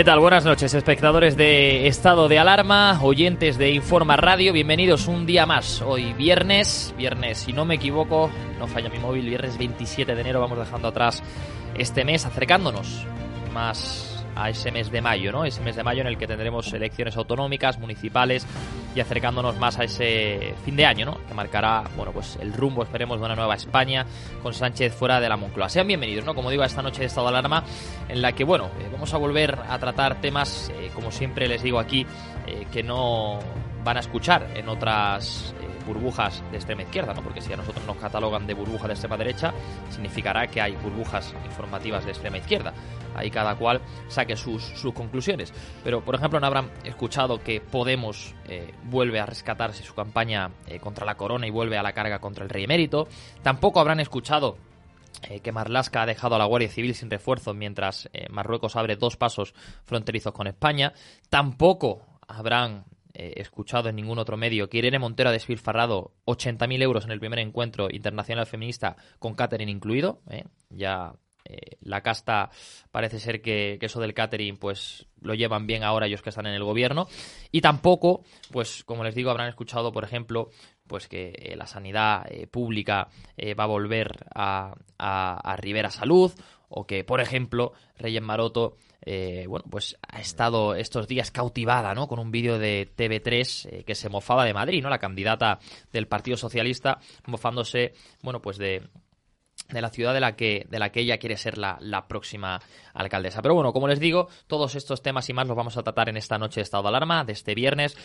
¿Qué tal? Buenas noches, espectadores de Estado de Alarma, oyentes de Informa Radio, bienvenidos un día más. Hoy viernes, viernes, si no me equivoco, no falla mi móvil, viernes 27 de enero, vamos dejando atrás este mes, acercándonos más a ese mes de mayo, ¿no? Ese mes de mayo en el que tendremos elecciones autonómicas, municipales y acercándonos más a ese fin de año, ¿no? Que marcará, bueno, pues el rumbo, esperemos, de una nueva España con Sánchez fuera de la Moncloa. Sean bienvenidos, ¿no? Como digo, a esta noche de estado de alarma en la que, bueno, eh, vamos a volver a tratar temas, eh, como siempre les digo aquí, eh, que no van a escuchar en otras burbujas de extrema izquierda, ¿no? Porque si a nosotros nos catalogan de burbuja de extrema derecha, significará que hay burbujas informativas de extrema izquierda. Ahí cada cual saque sus, sus conclusiones. Pero, por ejemplo, no habrán escuchado que Podemos eh, vuelve a rescatarse su campaña eh, contra la corona y vuelve a la carga contra el rey emérito. Tampoco habrán escuchado eh, que Marlaska ha dejado a la Guardia Civil sin refuerzo mientras Marruecos abre dos pasos fronterizos con España. Tampoco habrán eh, escuchado en ningún otro medio que Irene Montero ha despilfarrado 80.000 euros en el primer encuentro internacional feminista con catering incluido. eh. Ya eh, la casta parece ser que, eso del catering pues lo llevan bien ahora ellos que están en el gobierno. Y tampoco, pues como les digo, habrán escuchado, por ejemplo, pues que la sanidad eh, pública va a volver a, a Rivera Salud o que, por ejemplo, Reyes Maroto eh, bueno, pues ha estado estos días cautivada, ¿no? Con un vídeo de TV3 eh, que se mofaba de Madrid, ¿no? La candidata del Partido Socialista mofándose, bueno, pues de de la ciudad de la que, de la que ella quiere ser la, la, próxima alcaldesa. Pero bueno, como les digo, todos estos temas y más los vamos a tratar en esta noche de estado de alarma de este viernes.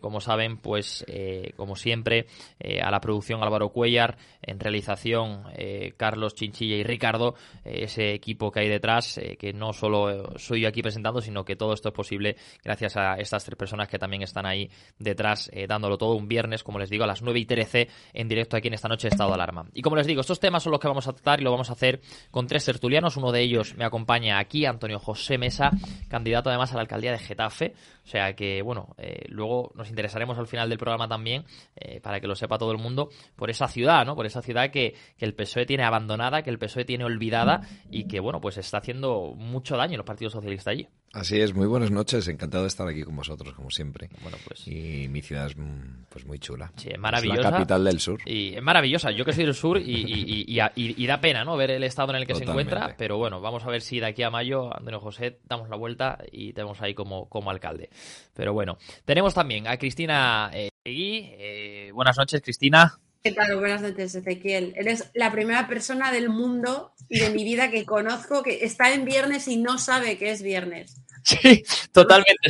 como saben, pues eh, como siempre, eh, a la producción Álvaro Cuellar, en realización eh, Carlos Chinchilla y Ricardo, ese equipo que hay detrás, que no solo soy yo aquí presentando, sino que todo esto es posible gracias a estas tres personas que también están ahí detrás dándolo todo un viernes, como les digo, a las 9 y 13 en directo aquí en esta noche de estado de alarma. Y como les digo, estos temas son los que vamos a tratar y lo vamos a hacer con tres tertulianos. Uno de ellos me acompaña aquí, Antonio José Mesa, candidato además a la alcaldía de Getafe. O sea que, bueno, eh, luego nos interesaremos al final del programa también, eh, para que lo sepa todo el mundo, por esa ciudad, ¿no? Por esa ciudad que, que, el PSOE tiene abandonada, que el PSOE tiene olvidada y que, bueno, pues está haciendo mucho daño los partidos socialistas allí. Así es, muy buenas noches, encantado de estar aquí con vosotros, como siempre. Bueno, pues. Y mi ciudad es mm, pues muy chula. Sí, es maravillosa. Es la capital del sur. Y es maravillosa, yo que soy del sur y, y, y, da pena, ¿no? Ver el estado en el que se encuentra, pero bueno, vamos a ver si de aquí a mayo, Antonio José, damos la vuelta y tenemos ahí como, como alcalde. Pero bueno, tenemos también a Cristina eh, eh, buenas noches, Cristina. ¿Qué tal? Buenas noches, Ezequiel. Eres la primera persona del mundo y de mi vida que conozco que está en viernes y no sabe que es viernes. Sí, totalmente.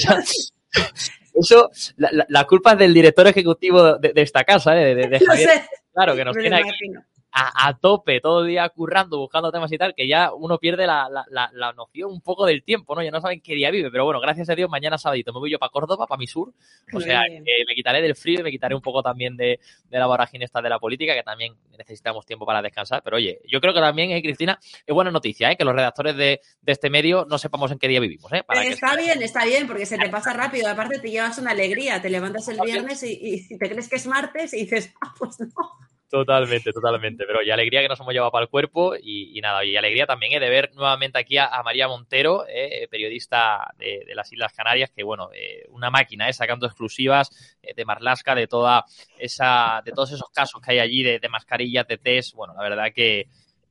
Eso, la, culpa es del director ejecutivo de, esta casa, ¿eh? de, Claro, que nos tiene aquí a, tope todo el día currando, buscando temas y tal, que ya uno pierde la, la, la, noción un poco del tiempo, ¿no? Ya no saben qué día vive, pero bueno, gracias a Dios, mañana sábado me voy yo para Córdoba, para mi sur, o sea, me quitaré del frío y me quitaré un poco también de, de, la vorágine esta de la política, que también necesitamos tiempo para descansar, pero oye, yo creo que también, eh, Cristina, es buena noticia, ¿eh? Que los redactores de, de este medio no sepamos en qué día vivimos, ¿eh? Para está bien, está bien, porque se te pasa rápido, aparte te llevas una alegría, te levantas el viernes y, y te crees que es martes y dices, ah, pues no. Totalmente, totalmente. Pero y alegría que nos hemos llevado para el cuerpo y, nada, y alegría también ¿eh? de ver nuevamente aquí a, María Montero, eh, periodista de, las Islas Canarias, que bueno, eh, una máquina, eh, sacando exclusivas de Marlasca, de toda esa, de todos esos casos que hay allí de, mascarillas, de test. Bueno, la verdad que,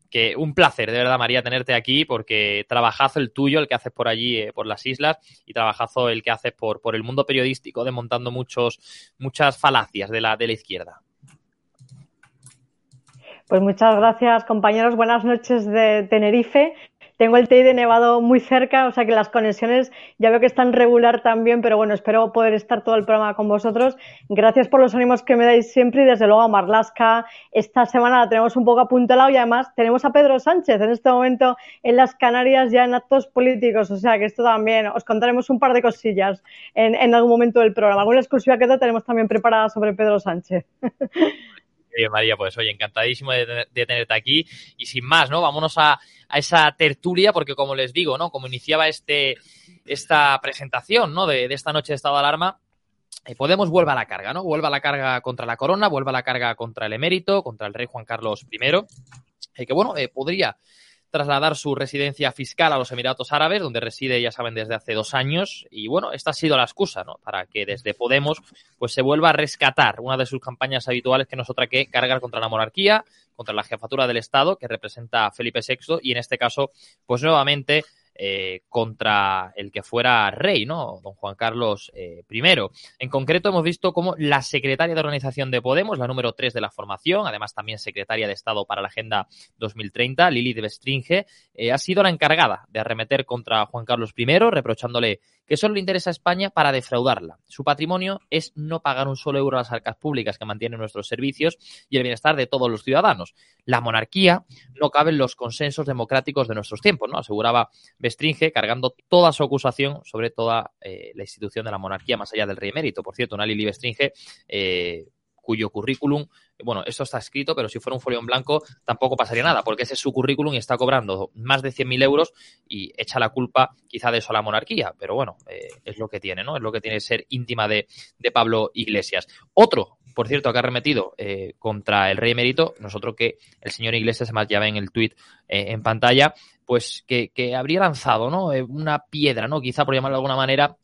que un placer, de verdad, María, tenerte aquí, porque trabajazo el tuyo, el que haces por allí, por las islas, y trabajazo el que haces por, por el mundo periodístico, desmontando muchos, muchas falacias de la, de la izquierda. Pues muchas gracias, compañeros. Buenas noches de Tenerife. Tengo el TI de Nevado muy cerca, o sea que las conexiones ya veo que están regular también, pero bueno, espero poder estar todo el programa con vosotros. Gracias por los ánimos que me dais siempre y desde luego a Marlasca. Esta semana la tenemos un poco apuntalado y además tenemos a Pedro Sánchez en este momento en las Canarias ya en actos políticos, o sea que esto también os contaremos un par de cosillas en, en algún momento del programa. Alguna exclusiva que tenemos también preparada sobre Pedro Sánchez. María, pues oye, encantadísimo de, tenerte aquí. Y sin más, ¿no? Vámonos a, esa tertulia, porque como les digo, ¿no? Como iniciaba este, esta presentación, ¿no? De, esta noche de estado de alarma, eh, Podemos vuelve a la carga, ¿no? Vuelve a la carga contra la corona, vuelve a la carga contra el emérito, contra el rey Juan Carlos I. Eh, que bueno, eh, podría trasladar su residencia fiscal a los Emiratos Árabes, donde reside, ya saben, desde hace dos años. Y bueno, esta ha sido la excusa, ¿no? Para que desde Podemos, pues se vuelva a rescatar una de sus campañas habituales, que no es otra que cargar contra la monarquía, contra la jefatura del Estado, que representa a Felipe VI, y en este caso, pues nuevamente eh, contra el que fuera rey, ¿no? Don Juan Carlos eh, I. En concreto, hemos visto cómo la secretaria de organización de Podemos, la número 3 de la formación, además también secretaria de Estado para la Agenda 2030, Lili de Bestringe, eh, ha sido la encargada de arremeter contra Juan Carlos I, reprochándole que solo le interesa a España para defraudarla. Su patrimonio es no pagar un solo euro a las arcas públicas que mantienen nuestros servicios y el bienestar de todos los ciudadanos. La monarquía no cabe en los consensos democráticos de nuestros tiempos, ¿no? Aseguraba Bestringe, cargando toda su acusación sobre toda eh, la institución de la monarquía más allá del rey emérito. Por cierto, Nali Bestringe eh, cuyo currículum, bueno, esto está escrito, pero si fuera un folio en blanco tampoco pasaría nada, porque ese es su currículum y está cobrando más de 100.000 euros y echa la culpa quizá de eso a la monarquía, pero bueno, eh, es lo que tiene, ¿no? Es lo que tiene ser íntima de, de Pablo Iglesias. Otro, por cierto, que ha remetido eh, contra el rey emérito, nosotros que el señor Iglesias, además ya ven el tuit eh, en pantalla, pues que, que habría lanzado, ¿no? una piedra, ¿no? Quizá por llamarlo de alguna manera,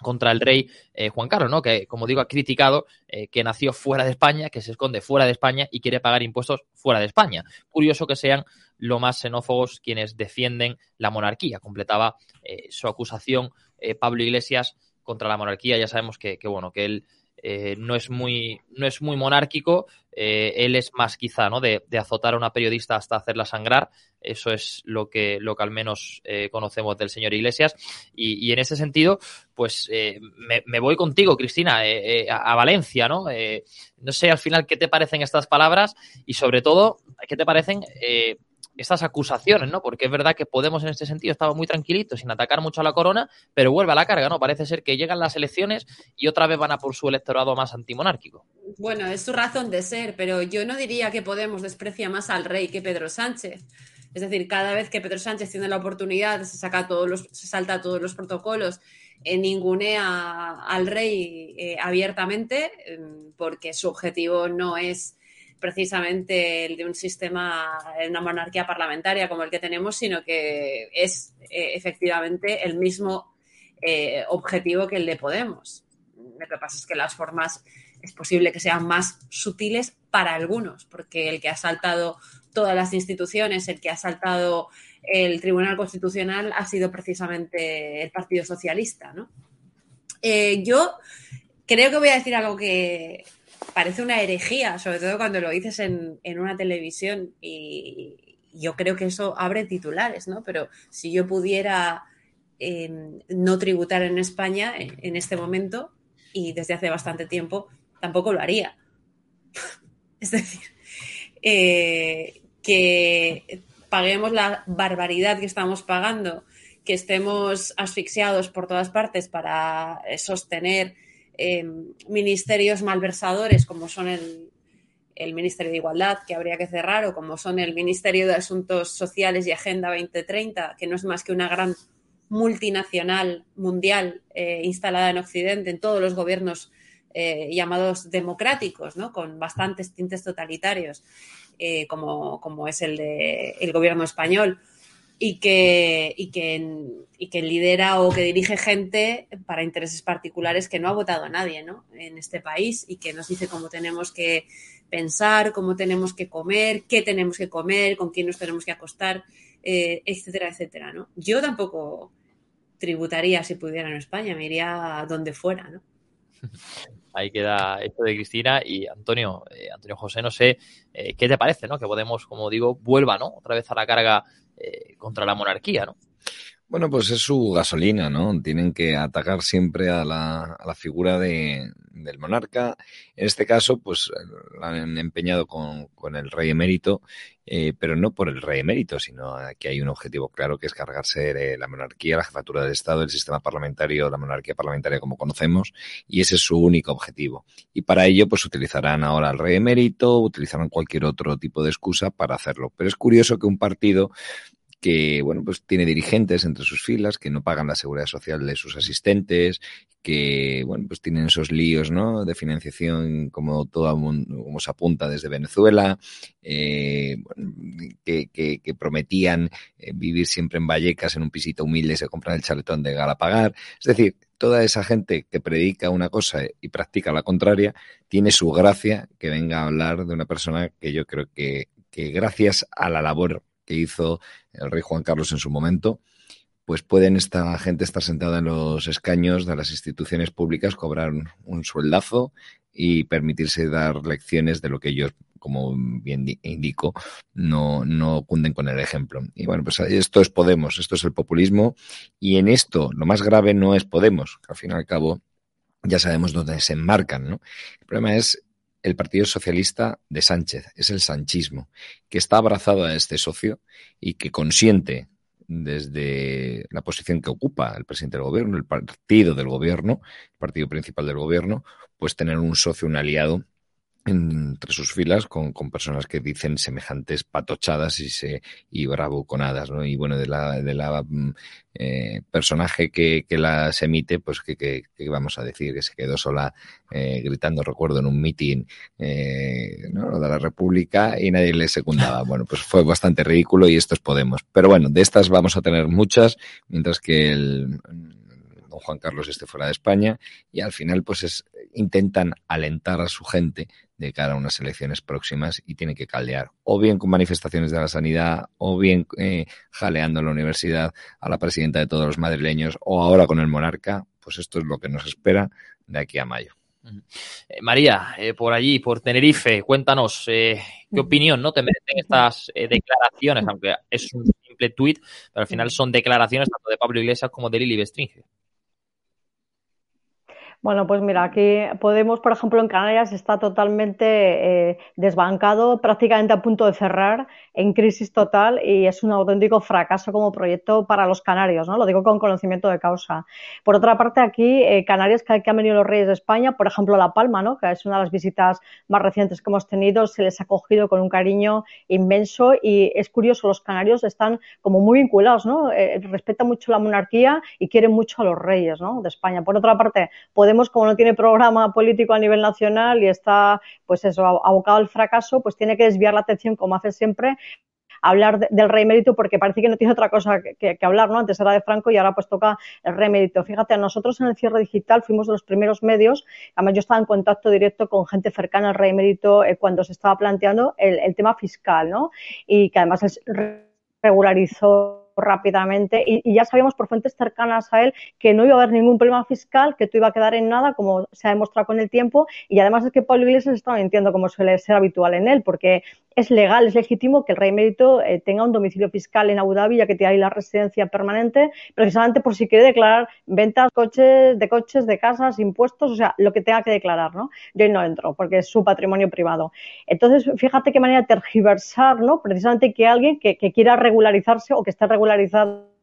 contra el rey eh, Juan Carlos, ¿no? Que, como digo, ha criticado eh, que nació fuera de España, que se esconde fuera de España y quiere pagar impuestos fuera de España. Curioso que sean lo más xenófobos quienes defienden la monarquía. Completaba eh, su acusación Pablo Iglesias contra la monarquía. Ya sabemos que, que bueno, que él no, es muy, no es muy monárquico, él es más quizá ¿no? de, azotar a una periodista hasta hacerla sangrar, eso es lo que, lo que al menos eh, conocemos del señor Iglesias, y, en ese sentido, pues me, voy contigo, Cristina, a, a, Valencia, ¿no? no sé al final qué te parecen estas palabras y sobre todo, qué te parecen estas acusaciones, ¿no? Porque es verdad que Podemos en este sentido estaba muy tranquilito, sin atacar mucho a la corona, pero vuelve a la carga, ¿no? Parece ser que llegan las elecciones y otra vez van a por su electorado más antimonárquico. Bueno, es su razón de ser, pero yo no diría que Podemos desprecia más al rey que Pedro Sánchez. Es decir, cada vez que Pedro Sánchez tiene la oportunidad, se saca todos los, se salta todos los protocolos, eh, ningunea al rey eh, abiertamente, em, porque su objetivo no es precisamente el de un sistema, una monarquía parlamentaria como el que tenemos, sino que es eh, efectivamente el mismo eh, objetivo que el de Podemos. Lo que pasa es que las formas es posible que sean más sutiles para algunos, porque el que ha saltado todas las instituciones, el que ha saltado el Tribunal Constitucional ha sido precisamente el Partido Socialista. ¿no? Eh, yo creo que voy a decir algo que parece una herejía, sobre todo cuando lo dices en, una televisión y yo creo que eso abre titulares, ¿no? Pero si yo pudiera em, no tributar en España en, este momento y desde hace bastante tiempo, tampoco lo haría. es decir, eh, que paguemos la barbaridad que estamos pagando, que estemos asfixiados por todas partes para sostener Em, ministerios malversadores como son el, Ministerio de Igualdad, que habría que cerrar, o como son el Ministerio de Asuntos Sociales y Agenda 2030, que no es más que una gran multinacional mundial eh, instalada en Occidente, en todos los gobiernos eh, llamados democráticos, ¿no? con bastantes tintes totalitarios, eh, como, como, es el, de, el gobierno español y que, y que, y que lidera o que dirige gente para intereses particulares que no ha votado a nadie ¿no? en este país y que nos dice cómo tenemos que pensar, cómo tenemos que comer, qué tenemos que comer, con quién nos tenemos que acostar, eh, etcétera, etcétera. ¿no? Yo tampoco tributaría si pudiera en España, me iría donde fuera. ¿no? Ahí queda esto de Cristina y Antonio, eh, Antonio José, no sé eh, qué te parece, ¿no? Que Podemos, como digo, vuelva, ¿no? Otra vez a la carga eh, contra la monarquía, ¿no? Bueno, pues es su gasolina, ¿no? Tienen que atacar siempre a la, a la figura de, del monarca. En este caso, pues la han empeñado con, el rey emérito, eh, pero no por el rey emérito, sino que hay un objetivo claro que es cargarse de la monarquía, la jefatura del Estado, el sistema parlamentario, la monarquía parlamentaria como conocemos, y ese es su único objetivo. Y para ello, pues utilizarán ahora al rey emérito, utilizarán cualquier otro tipo de excusa para hacerlo. Pero es curioso que un partido que bueno pues tiene dirigentes entre sus filas que no pagan la seguridad social de sus asistentes que bueno pues tienen esos líos no de financiación como todo como se apunta desde Venezuela eh, que, que, prometían eh, vivir siempre en Vallecas en un pisito humilde se compran el chaletón de Galapagar. Es decir toda esa gente que predica una cosa y practica la contraria tiene su gracia que venga a hablar de una persona que yo creo que que gracias a la labor que hizo el rey Juan Carlos en su momento, pues pueden esta gente estar sentada en los escaños de las instituciones públicas, cobrar un sueldazo y permitirse dar lecciones de lo que ellos, como bien indico, no, no cunden con el ejemplo. Y bueno, pues esto es Podemos, esto es el populismo, y en esto lo más grave no es Podemos, al fin y al cabo ya sabemos dónde se enmarcan, ¿no? El problema es el Partido Socialista de Sánchez, es el sanchismo, que está abrazado a este socio y que consiente desde la posición que ocupa el presidente del gobierno, el partido del gobierno, el partido principal del gobierno, pues tener un socio, un aliado entre sus filas con, con, personas que dicen semejantes patochadas y se y bravuconadas, ¿no? Y bueno, de la, de la mm, eh, personaje que, que las emite, pues que, que, vamos a decir, que se quedó sola eh, gritando, recuerdo, en un mitin eh, ¿no? de la República y nadie le secundaba. Bueno, pues fue bastante ridículo y estos Podemos. Pero bueno, de estas vamos a tener muchas, mientras que el don Juan Carlos esté fuera de España y al final pues es, intentan alentar a su gente de cara a unas elecciones próximas y tienen que caldear o bien con manifestaciones de la sanidad o bien eh, jaleando en la universidad a la presidenta de todos los madrileños o ahora con el monarca, pues esto es lo que nos espera de aquí a mayo. Eh, María, eh, por allí, por Tenerife, cuéntanos qué opinión no te merecen estas declaraciones, aunque es un simple tuit, pero al final son declaraciones tanto de Pablo Iglesias como de Lili Bestringe. Bueno, pues mira, aquí Podemos, por ejemplo, en Canarias está totalmente eh, desbancado, prácticamente a punto de cerrar, en crisis total y es un auténtico fracaso como proyecto para los canarios, ¿no? Lo digo con conocimiento de causa. Por otra parte, aquí eh, Canarias, que, que han venido los reyes de España, por ejemplo, La Palma, ¿no? Que es una de las visitas más recientes que hemos tenido, se les ha acogido con un cariño inmenso y es curioso, los canarios están como muy vinculados, ¿no? Eh, respetan mucho la monarquía y quieren mucho a los reyes, ¿no? De España. Por otra parte, Podemos, como no tiene programa político a nivel nacional y está, pues eso, abocado al fracaso, pues tiene que desviar la atención, como hace siempre, hablar del rey mérito porque parece que no tiene otra cosa que, hablar, ¿no? Antes era de Franco y ahora pues toca el rey mérito. Fíjate, nosotros en el cierre digital fuimos de los primeros medios, además yo estaba en contacto directo con gente cercana al rey mérito eh, cuando se estaba planteando el, el, tema fiscal, ¿no? Y que además regularizó rápidamente y, ya sabíamos por fuentes cercanas a él que no iba a haber ningún problema fiscal, que tú iba a quedar en nada, como se ha demostrado con el tiempo, y además es que Pablo Iglesias estaba mintiendo como suele ser habitual en él, porque es legal, es legítimo que el rey mérito eh, tenga un domicilio fiscal en Abu Dhabi, ya que tiene ahí la residencia permanente, precisamente por si quiere declarar ventas coches, de coches, de casas, impuestos, o sea, lo que tenga que declarar, ¿no? Yo ahí no entro, porque es su patrimonio privado. Entonces, fíjate qué manera de tergiversar, ¿no? Precisamente que alguien que, que quiera regularizarse o que esté regularizado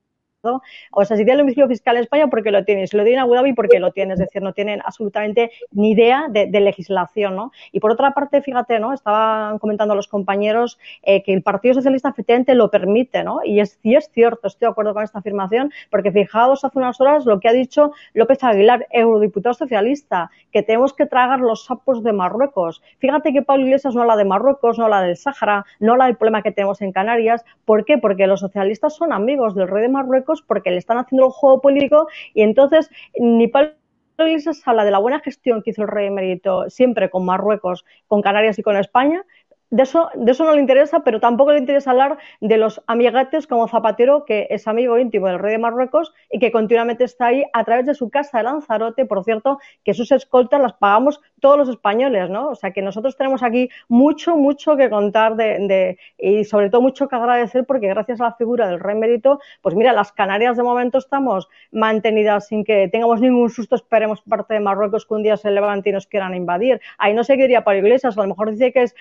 o sea, si tiene el domicilio fiscal en España, porque lo tiene. Si lo tiene en Abu Dhabi, porque lo tiene. Es decir, no tienen absolutamente ni idea de, legislación, ¿no? Y por otra parte, fíjate, ¿no? Estaban comentando los compañeros eh, que el Partido Socialista efectivamente lo permite, ¿no? Y es, y es cierto, estoy de acuerdo con esta afirmación, porque fijaos hace unas horas lo que ha dicho López Aguilar, eurodiputado socialista, que tenemos que tragar los sapos de Marruecos. Fíjate que Pablo Iglesias no habla de Marruecos, no habla del Sáhara, no habla del problema que tenemos en Canarias. ¿Por qué? Porque los socialistas son amigos del rey de Marruecos porque le están haciendo el juego político y entonces ni Pablo Iglesias habla de la buena gestión que hizo el rey emérito siempre con Marruecos, con Canarias y con España, de eso, de eso no le interesa, pero tampoco le interesa hablar de los amiguetes como Zapatero, que es amigo íntimo del rey de Marruecos y que continuamente está ahí a través de su casa de Lanzarote, por cierto, que sus escoltas las pagamos todos los españoles, ¿no? O sea que nosotros tenemos aquí mucho, mucho que contar de, y sobre todo mucho que agradecer porque gracias a la figura del rey mérito, pues mira, las Canarias de momento estamos mantenidas sin que tengamos ningún susto, esperemos parte de Marruecos que un día se levanten y nos quieran invadir. Ahí no se quería para Iglesias, a lo mejor dice que es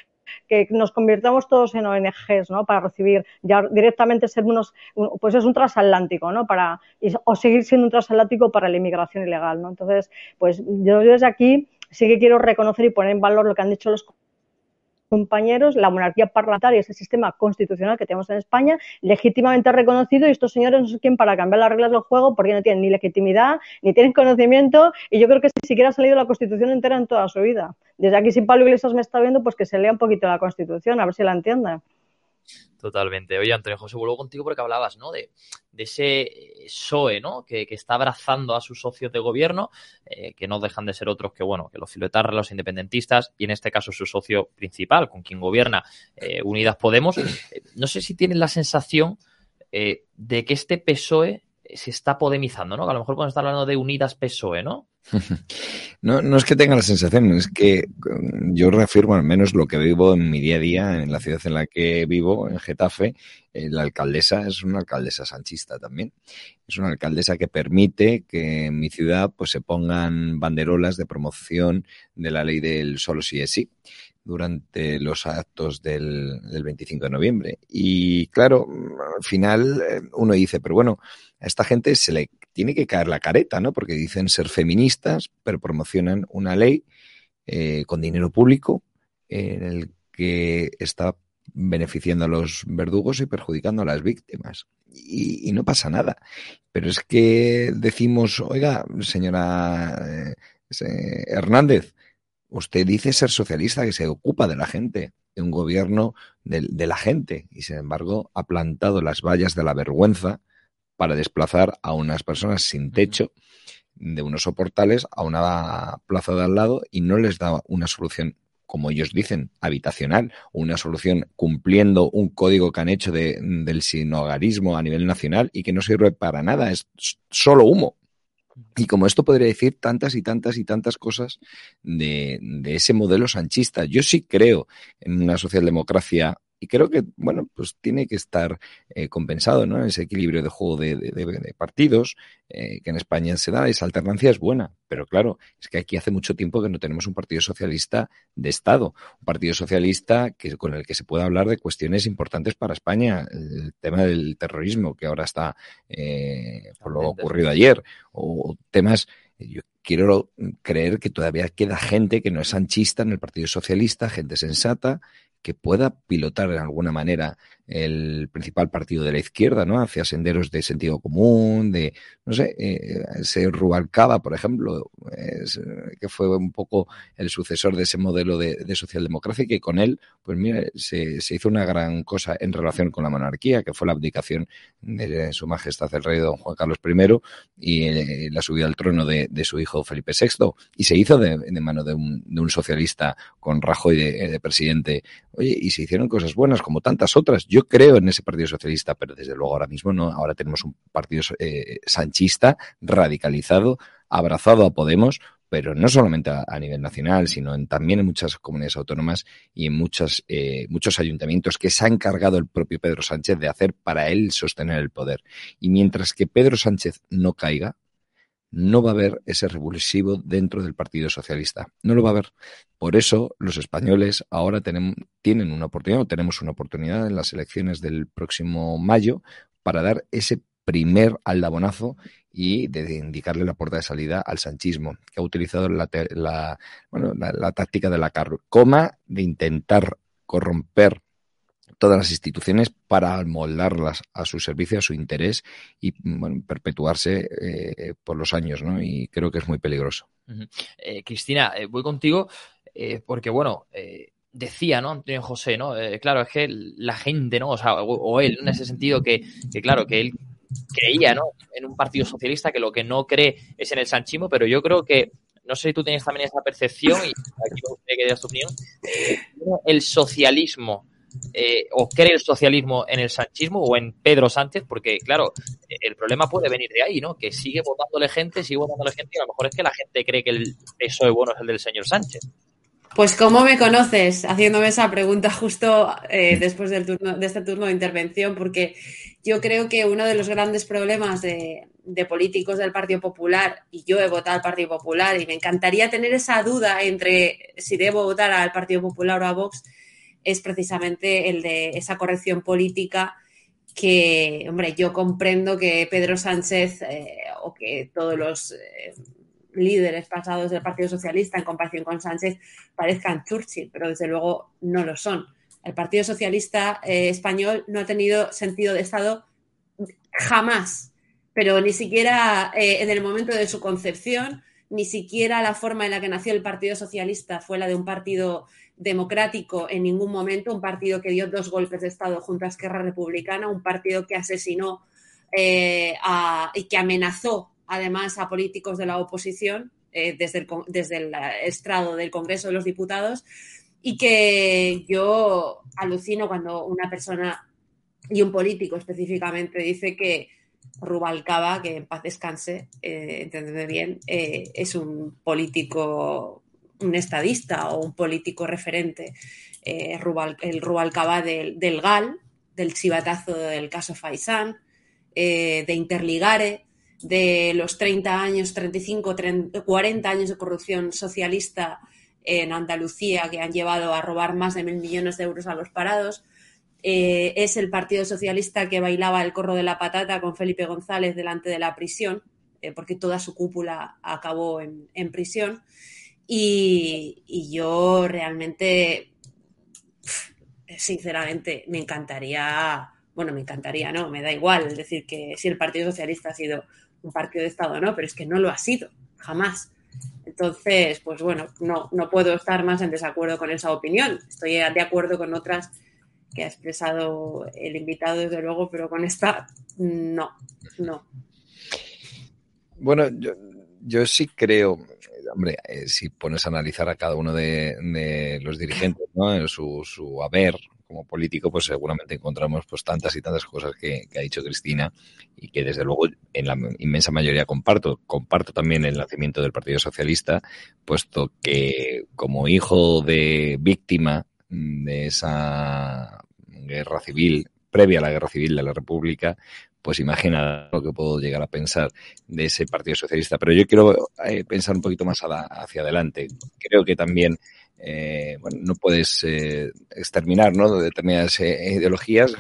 que nos convirtamos todos en ONGs, ¿no? Para recibir, ya directamente ser unos, pues es un transatlántico, ¿no? Para, o seguir siendo un transatlántico para la inmigración ilegal, ¿no? Entonces, pues yo desde aquí sí que quiero reconocer y poner en valor lo que han dicho los compañeros, la monarquía parlamentaria es el sistema constitucional que tenemos en España, legítimamente reconocido, y estos señores no sé quién para cambiar las reglas del juego porque no tienen ni legitimidad, ni tienen conocimiento, y yo creo que ni siquiera ha salido la Constitución entera en toda su vida. Desde aquí, si Pablo Iglesias me está viendo, pues que se lea un poquito la Constitución, a ver si la entiende. Totalmente. Oye, Antonio José, vuelvo contigo porque hablabas, ¿no? De, ese PSOE, ¿no? Que, está abrazando a sus socios de gobierno, eh, que no dejan de ser otros que, bueno, que los filetarras, los independentistas, y en este caso su socio principal, con quien gobierna eh, Unidas Podemos. Eh, no sé si tienen la sensación de que este PSOE se está podemizando, ¿no? Que a lo mejor podemos estar hablando de Unidas PSOE, ¿no? No, no es que tenga la sensación, es que mm, yo reafirmo al menos lo que vivo en mi día a día, en la ciudad en la que vivo, en Getafe. Eh, la alcaldesa es una alcaldesa sanchista también. Es una alcaldesa que permite que en mi ciudad pues se pongan banderolas de promoción de la ley del solo sí es sí durante los actos del, del 25 de noviembre. Y claro, al final eh, uno dice, pero bueno, a esta gente se le tiene que caer la careta, ¿no? Porque dicen ser feministas, pero promocionan una ley eh, con dinero público en el que está beneficiando a los verdugos y perjudicando a las víctimas. Y, no pasa nada. Pero es que decimos, oiga, señora eh, Hernández, usted dice ser socialista que se ocupa de la gente, de un gobierno de, de la gente, y sin embargo ha plantado las vallas de la vergüenza para desplazar a unas personas sin techo de unos soportales a una plaza de al lado y no les da una solución como ellos dicen, habitacional, una solución cumpliendo un código que han hecho de, del sinogarismo a nivel nacional y que no sirve para nada, es solo humo. Y como esto podría decir tantas y tantas y tantas cosas de, de ese modelo sanchista. Yo sí creo en una socialdemocracia y creo que, bueno, pues tiene que estar eh, compensado, ¿no? Ese equilibrio de juego de, de, de partidos eh, que en España se da, esa alternancia es buena. Pero claro, es que aquí hace mucho tiempo que no tenemos un partido socialista de Estado, un partido socialista que, con el que se pueda hablar de cuestiones importantes para España, el tema del terrorismo que ahora está eh, por lo ocurrido ayer, o temas yo quiero creer que todavía queda gente que no es sanchista en el Partido Socialista, gente sensata, que pueda pilotar de alguna manera el principal partido de la izquierda, ¿no? Hacia senderos de sentido común, de, no sé, eh, Rubalcaba, por ejemplo, es, que fue un poco el sucesor de ese modelo de, de socialdemocracia y que con él, pues mira, se, hizo una gran cosa en relación con la monarquía, que fue la abdicación de su majestad el rey don Juan Carlos I y eh, la subida al trono de, su hijo Felipe VI. Y se hizo de, de mano de un, de un, socialista con Rajoy de, de presidente. Oye, y se hicieron cosas buenas como tantas otras. Yo creo en ese Partido Socialista, pero desde luego ahora mismo no. Ahora tenemos un partido eh, sanchista radicalizado, abrazado a Podemos, pero no solamente a, a nivel nacional, sino en, también en muchas comunidades autónomas y en muchas, eh, muchos ayuntamientos que se ha encargado el propio Pedro Sánchez de hacer para él sostener el poder. Y mientras que Pedro Sánchez no caiga, no va a haber ese revulsivo dentro del Partido Socialista. No lo va a haber. Por eso los españoles ahora tienen una oportunidad, o tenemos una oportunidad en las elecciones del próximo mayo para dar ese primer aldabonazo y de indicarle la puerta de salida al sanchismo, que ha utilizado la, la, bueno, la, la táctica de la coma de intentar corromper todas las instituciones para moldarlas a su servicio, a su interés y bueno, perpetuarse eh, por los años, ¿no? Y creo que es muy peligroso. Eh, Cristina, eh, voy contigo eh, porque, bueno, decía, ¿no? Antonio José, ¿no? claro, es que la gente, ¿no? O, sea, o, él, en ese sentido, que, que, claro, que él creía, ¿no? En un partido socialista que lo que no cree es en el sanchismo, pero yo creo que no sé si tú tienes también esa percepción y aquí me gustaría que digas tu opinión. El socialismo eh, o cree el socialismo en el sanchismo o en Pedro Sánchez, porque claro, el problema puede venir de ahí, ¿no? Que sigue votándole gente, sigue votándole gente y a lo mejor es que la gente cree que el PSOE bueno es el del señor Sánchez. Pues ¿cómo me conoces? Haciéndome esa pregunta justo eh, después del turno, de este turno de intervención, porque yo creo que uno de los grandes problemas de, de, políticos del Partido Popular, y yo he votado al Partido Popular, y me encantaría tener esa duda entre si debo votar al Partido Popular o a Vox, es precisamente el de esa corrección política que, hombre, yo comprendo que Pedro Sánchez eh, o que todos los eh, líderes pasados del Partido Socialista en comparación con Sánchez parezcan Churchill, pero desde luego no lo son. El Partido Socialista eh, español no ha tenido sentido de Estado jamás, pero ni siquiera en el momento de su concepción, ni siquiera la forma en la que nació el Partido Socialista fue la de un partido democrático en ningún momento, un partido que dio dos golpes de Estado junto a Esquerra Republicana, un partido que asesinó eh, a, y que amenazó además a políticos de la oposición eh, desde, el, desde el estrado del Congreso de los Diputados y que yo alucino cuando una persona y un político específicamente dice que Rubalcaba, que en paz descanse, eh, entendedme bien, eh, es un político un estadista o un político referente, eh, el Rubalcaba del, del, GAL, del chivatazo del caso Faisán, eh, de Interligare, de los 30 años, 35, 30, 40 años de corrupción socialista en Andalucía que han llevado a robar más de mil millones de euros a los parados. Eh, es el Partido Socialista que bailaba el corro de la patata con Felipe González delante de la prisión, porque toda su cúpula acabó en prisión. Y, yo realmente, sinceramente, me encantaría, bueno, me encantaría, no, me da igual, es decir, que si el Partido Socialista ha sido un partido de Estado, no, pero es que no lo ha sido, jamás. Entonces, pues bueno, no, no puedo estar más en desacuerdo con esa opinión. Estoy de acuerdo con otras que ha expresado el invitado, desde luego, pero con esta, no, no. Bueno, yo, yo sí creo, hombre, eh, si pones a analizar a cada uno de, los dirigentes, ¿no? En su, su haber como político, pues seguramente encontramos pues tantas y tantas cosas que, ha dicho Cristina y que desde luego en la inmensa mayoría comparto. Comparto también el nacimiento del Partido Socialista, puesto que como hijo de víctima de esa guerra civil, previa a la guerra civil de la República, pues imagina lo que puedo llegar a pensar de ese Partido Socialista. Pero yo quiero eh, pensar un poquito más hacia adelante. Creo que también eh, bueno, no puedes eh, exterminar ¿no? determinadas ideologías,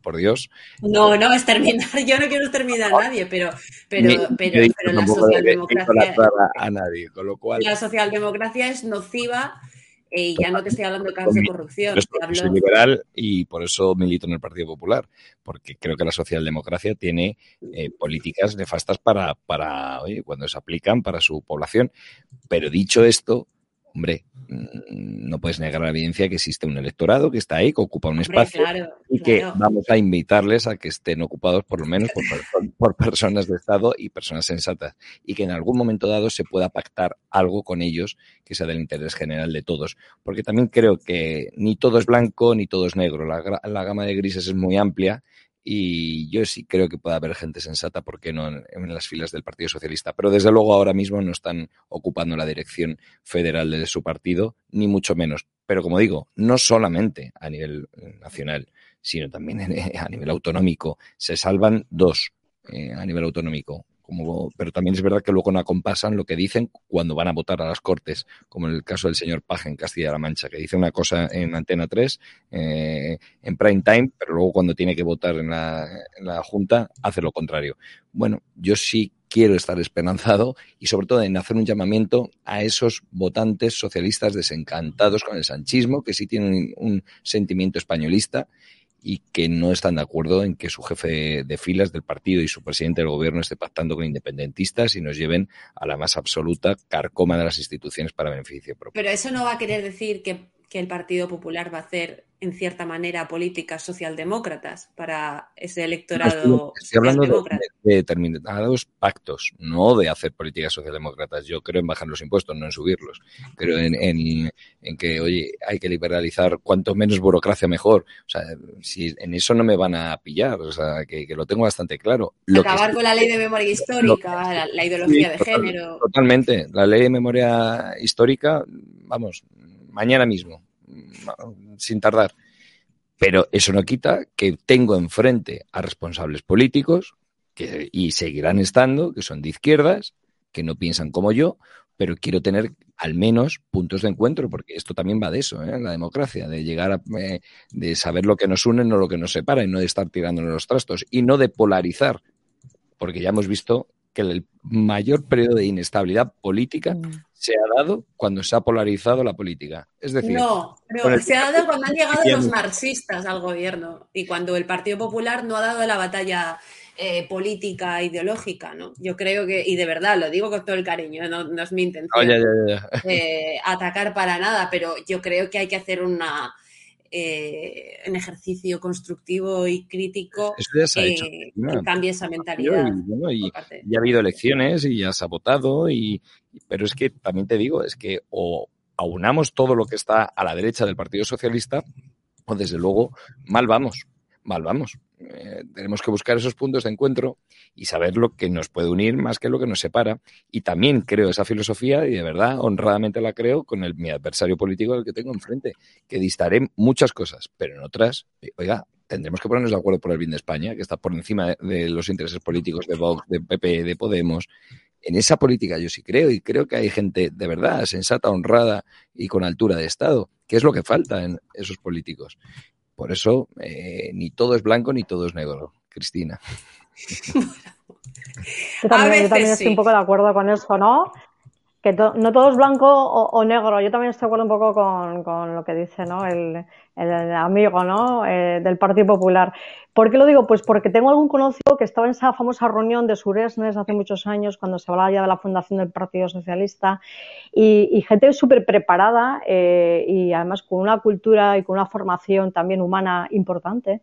por Dios. No, no, exterminar, yo no quiero exterminar a nadie, pero, pero, pero, la socialdemocracia. A nadie, con lo cual. La socialdemocracia es nociva y ya no te estoy hablando de casos de corrupción. Yo soy liberal y por eso milito en el Partido Popular, porque creo que la socialdemocracia tiene eh, políticas nefastas para, para, oye, cuando se aplican para su población. Pero dicho esto, hombre, mm, no puedes negar la evidencia que existe un electorado que está ahí, que ocupa un espacio y que vamos a invitarles a que estén ocupados por lo menos por, personas de Estado y personas sensatas y que en algún momento dado se pueda pactar algo con ellos que sea del interés general de todos. Porque también creo que ni todo es blanco ni todo es negro. La, la gama de grises es muy amplia y yo sí creo que puede haber gente sensata, ¿por qué no?, en, las filas del Partido Socialista. Pero desde luego ahora mismo no están ocupando la dirección federal de su partido, ni mucho menos. Pero como digo, no solamente a nivel nacional, sino también a nivel autonómico. Se salvan dos eh, a nivel autonómico pero también es verdad que luego no acompasan lo que dicen cuando van a votar a las Cortes, como en el caso del señor Paje en Castilla-La Mancha, que dice una cosa en Antena 3, eh, en prime time, pero luego cuando tiene que votar en la, en la Junta hace lo contrario. Bueno, yo sí quiero estar esperanzado y sobre todo en hacer un llamamiento a esos votantes socialistas desencantados con el sanchismo, que sí tienen un sentimiento españolista y que no están de acuerdo en que su jefe de filas del partido y su presidente del gobierno esté pactando con independentistas y nos lleven a la más absoluta carcoma de las instituciones para beneficio propio. Pero eso no va a querer decir que, que el Partido Popular va a hacer en cierta manera, políticas socialdemócratas para ese electorado. estoy, hablando de, determinados pactos, no de hacer políticas socialdemócratas. Yo creo en bajar los impuestos, no en subirlos. Creo en, en, que, oye, hay que liberalizar cuanto menos burocracia mejor. O sea, si en eso no me van a pillar, o sea, que, lo tengo bastante claro. Acabar con la ley de memoria histórica, la, ideología de género. Totalmente. La ley de memoria histórica, vamos, mañana mismo sin tardar. Pero eso no quita que tengo enfrente a responsables políticos que, y seguirán estando, que son de izquierdas, que no piensan como yo, pero quiero tener al menos puntos de encuentro, porque esto también va de eso, ¿eh? la democracia, de llegar a eh, de saber lo que nos une, no lo que nos separa, y no de estar tirándonos los trastos, y no de polarizar, porque ya hemos visto que el mayor periodo de inestabilidad política mm. se ha dado cuando se ha polarizado la política. Es decir, no, se ha dado cuando han llegado los marxistas al gobierno y cuando el Partido Popular no ha dado la batalla eh, política, ideológica, ¿no? Yo creo que, y de verdad, lo digo con todo el cariño, no, es mi intención eh, atacar para nada, pero yo creo que hay que hacer una, eh, en ejercicio constructivo y crítico que, cambie esa mentalidad. Y, ya ha habido elecciones y ya se ha votado, y, pero es que también te digo, es que o aunamos todo lo que está a la derecha del Partido Socialista, o desde luego mal vamos mal vamos. Eh, tenemos que buscar esos puntos de encuentro y saber lo que nos puede unir más que lo que nos separa. Y también creo esa filosofía, y de verdad, honradamente la creo, con mi adversario político el que tengo enfrente, que distaré muchas cosas, pero en otras, oiga, tendremos que ponernos de acuerdo por el bien de España, que está por encima de, los intereses políticos de Vox, de PP, de Podemos. En esa política yo sí creo y creo que hay gente de verdad sensata, honrada y con altura de Estado, que es lo que falta en esos políticos. Por eso, eh, ni todo es blanco ni todo es negro, Cristina. yo también, estoy un poco de acuerdo con eso, ¿no? Que no todo es blanco o, negro. Yo también estoy de acuerdo un poco con, lo que dice ¿no? el, amigo ¿no? Eh, del Partido Popular. ¿Por qué lo digo? Pues porque tengo algún conocido que estaba en esa famosa reunión de Suresnes hace muchos años, cuando se hablaba ya de la fundación del Partido Socialista, y, gente súper preparada eh, y además con una cultura y con una formación también humana importante.